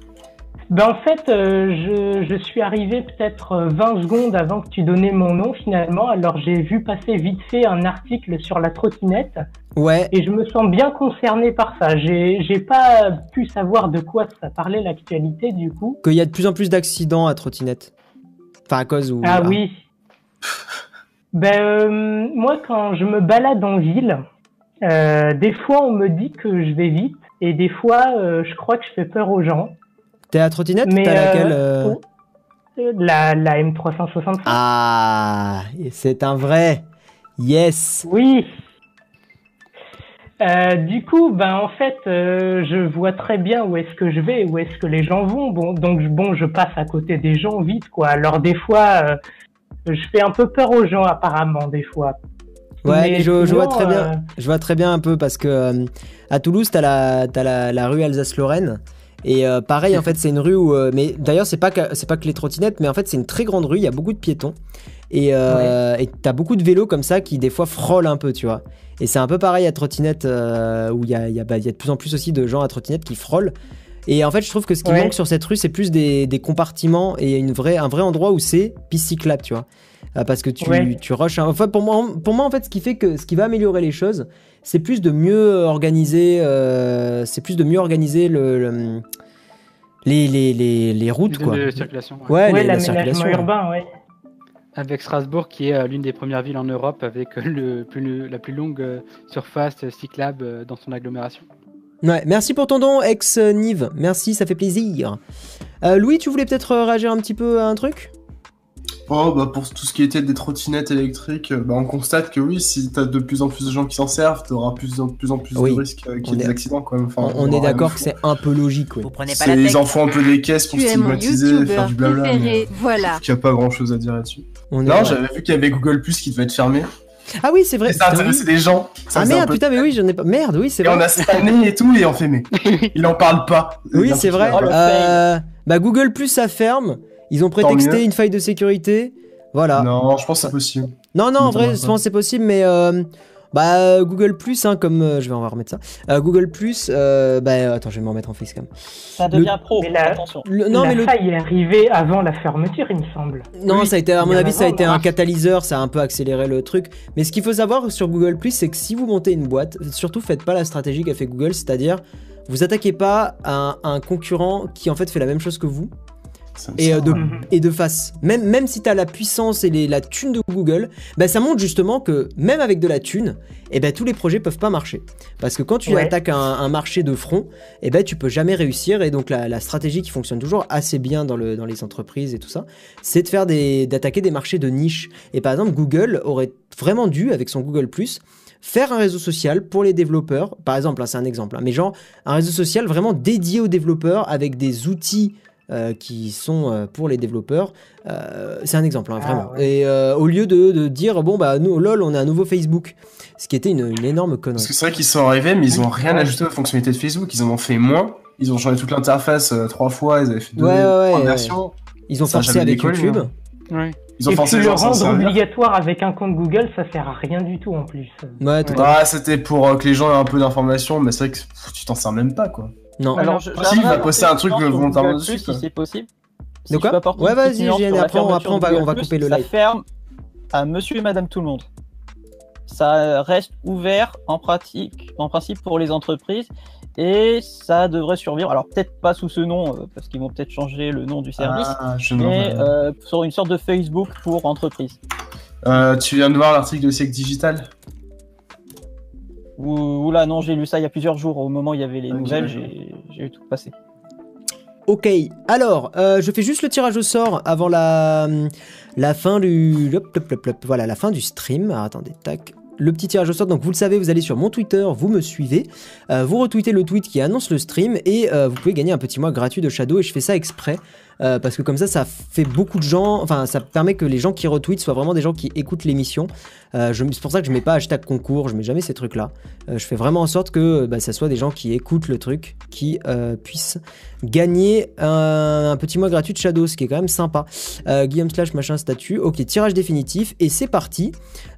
Ben en fait, euh, je, je suis arrivé peut-être euh, 20 secondes avant que tu donnais mon nom finalement. Alors j'ai vu passer vite fait un article sur la trottinette Ouais, et je me sens bien concerné par ça. J'ai j'ai pas pu savoir de quoi ça parlait l'actualité du coup. qu'il y a de plus en plus d'accidents à trottinette. Enfin, à cause ou. Ah oui. Ben, euh, moi, quand je me balade en ville, euh, des fois, on me dit que je vais vite, et des fois, euh, je crois que je fais peur aux gens. T'es à trottinette Mais, T'as laquelle La, la M365. Ah, c'est un vrai. Yes. Oui. Euh, du coup, ben en fait, euh, je vois très bien où est-ce que je vais, où est-ce que les gens vont. Bon, donc bon, je passe à côté des gens vite, quoi. Alors des fois, euh, je fais un peu peur aux gens, apparemment, des fois. Ouais, Mais mais je, je vois très bien. euh, Je vois très bien un peu parce que euh, à Toulouse, t'as la, la, la rue Alsace-Lorraine. Et euh, pareil, en fait, c'est une rue où. mais d'ailleurs, c'est pas, que, c'est pas que les trottinettes, mais en fait, c'est une très grande rue, il y a beaucoup de piétons. Et t'as beaucoup de vélos comme ça qui, des fois, frôlent un peu, tu vois. Et c'est un peu pareil à trottinette où il y a, il y, a, bah, il y a de plus en plus aussi de gens à trottinette qui frôlent. Et en fait, je trouve que ce qui Ouais. manque sur cette rue, c'est plus des, des compartiments et une vraie, un vrai endroit où c'est piste cyclable, tu vois. Euh, parce que tu, Ouais. tu rushes. un- Enfin, pour moi, pour moi, en fait, ce qui fait que ce qui va améliorer les choses, c'est plus de mieux organiser. euh, c'est plus de mieux organiser le, le- les, les, les, les routes, quoi. de circulation. ouais. Ouais, ouais, les- la circulation. urbain, ouais. Avec Strasbourg, qui est euh, l'une des premières villes en Europe avec euh, le plus, la plus longue surface cyclable dans son agglomération. Ouais, merci pour ton don, ex-Nive. Merci, ça fait plaisir. Euh, Louis, tu voulais peut-être euh, réagir un petit peu à un truc? Oh, bah pour tout ce qui était des trottinettes électriques, euh, bah on constate que oui, si t'as de plus en plus de gens qui s'en servent, t'auras plus en plus en plus Oui. de risques euh, qu'il y ait des accidents quand même. Enfin, On, est d'accord que c'est un peu logique, ouais. Vous prenez pas C'est- la Ils en font un peu des caisses pour Tu es mon stigmatiser, faire youtubeur du blabla. mais voilà. Il n'y a pas grand chose à dire là-dessus. Non, j'avais vu qu'il y avait Google Plus qui devait être fermé. Ah oui, c'est vrai. Ça putain, intéressait oui. des gens. Ça Ah merde, peu- putain, mais oui, j'en ai pas. Merde, oui, c'est Et on vrai. a scanné et tout, et on fait mais. Il en parle pas. Oui, c'est vrai. Euh, bah, Google Plus, ça ferme. Ils ont prétexté une faille de sécurité. Voilà. Non, je pense que c'est possible. Non, non, en vrai, je pense que c'est possible, mais euh, bah, Google Plus, hein, comme euh, je vais va remettre ça. Euh, Google Plus, euh, bah, attends, je vais me remettre en facecam. Ça devient pro, Mais la- attention. Le- non, la mais le, faille est arrivée avant la fermeture, il me semble. non, Oui, ça a été, à mon avis, ça a été un mars. catalyseur, ça a un peu accéléré le truc. Mais ce qu'il faut savoir sur Google Plus, c'est que si vous montez une boîte, surtout faites pas la stratégie qu'a fait Google, c'est-à-dire vous attaquez pas à un, un concurrent qui en fait fait la même chose que vous. Et, euh, de, Mhm. et de face. Même, même si tu as la puissance et les- la thune de Google, bah, ça montre justement que même avec de la thune, eh ben, tous les projets peuvent pas marcher. Parce que quand tu Ouais. attaques un, un marché de front, eh ben, tu peux jamais réussir. Et donc la, la stratégie qui fonctionne toujours assez bien dans, le, dans les entreprises et tout ça, c'est de faire des, d'attaquer des marchés de niche. Et par exemple, Google aurait vraiment dû, avec son Google ⁇ faire un réseau social pour les développeurs. Par exemple, hein, c'est un exemple, hein, mais genre un réseau social vraiment dédié aux développeurs avec des outils euh, qui sont euh, pour les développeurs. Euh, c'est un exemple, hein, Ah, vraiment. ouais. Et euh, au lieu de, de dire, bon, bah, nous, lol, on a un nouveau Facebook, ce qui était une, une énorme Parce connerie. que c'est vrai qu'ils sont arrivés, mais ils ont rien ajouté aux fonctionnalités de Facebook. Ils en ont fait moins. Ils ont changé toute l'interface euh, trois fois. Ils avaient fait deux Ouais, ouais, ouais, trois ouais. versions. Ils ont ça forcé avec décollé, YouTube. hein. Ouais. Ils ont Et forcé puis les le gens à s'en rendre obligatoire avec un compte Google, ça sert à rien du tout en plus. Ouais, tout à Ah, c'était pour euh, que les gens aient un peu d'informations, mais c'est vrai que pff, tu t'en sers même pas, quoi. Non. Alors, je, Si, il va poster un truc volontairement dessus, si c'est possible. Si De quoi Ouais, vas-y, après, après, on va- on couper le ça live. ferme à monsieur et madame tout le monde. Ça reste ouvert en pratique, en principe pour les entreprises et ça devrait survivre. Alors peut-être pas sous ce nom euh, parce qu'ils vont peut-être changer le nom du service, Ah, me mais euh, sur une sorte de Facebook pour entreprises. Euh, tu viens de voir l'article de Siècle Digital? Ou oula non, j'ai lu ça il y a plusieurs jours. Au moment où il y avait les nouvelles, j'ai j'ai eu tout passé. Ok, alors, euh, je fais juste le tirage au sort avant la, la fin du... voilà, la fin du stream. Alors, attendez, tac. Le petit tirage au sort, donc vous le savez, vous allez sur mon Twitter, vous me suivez, euh, vous retweetez le tweet qui annonce le stream et euh, vous pouvez gagner un petit mois gratuit de Shadow et je fais ça exprès euh, parce que comme ça, ça fait beaucoup de gens, enfin ça permet que les gens qui retweetent soient vraiment des gens qui écoutent l'émission. Euh, c'est pour ça que je mets pas hashtag concours, je mets jamais ces trucs-là. Euh, je fais vraiment en sorte que bah, ça soit des gens qui écoutent le truc, qui puissent gagner un, un petit mois gratuit de Shadow, ce qui est quand même sympa. Guillaume slash machin statut, ok, tirage définitif, et c'est parti.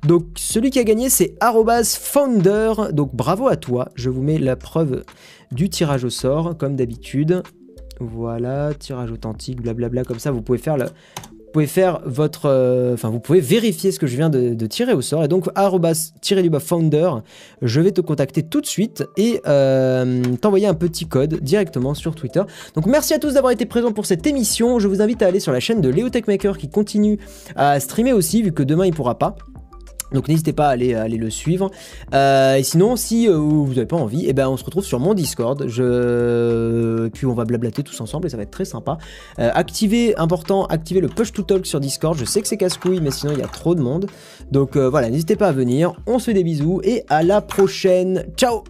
Donc celui qui a gagné c'est founder, donc bravo à toi, je vous mets la preuve du tirage au sort, comme d'habitude. Voilà, tirage authentique, blablabla, comme ça vous pouvez faire le... Vous pouvez faire votre, euh, enfin vous pouvez vérifier ce que je viens de, tirer au sort et donc arrobas tiré du bas founder, je vais te contacter tout de suite et euh, t'envoyer un petit code directement sur Twitter. Donc merci à tous d'avoir été présents pour cette émission. Je vous invite à aller sur la chaîne de Léo Techmaker qui continue à streamer aussi vu que demain il pourra pas. Donc n'hésitez pas à aller, le suivre. Euh, et sinon, si euh, vous n'avez pas envie, eh ben, on se retrouve sur mon Discord. Je... Puis on va blablater tous ensemble et ça va être très sympa. Euh, activez, important, activez le push to talk sur Discord. Je sais que c'est casse-couille, mais sinon il y a trop de monde. Donc voilà, n'hésitez pas à venir. On se fait des bisous et à la prochaine. Ciao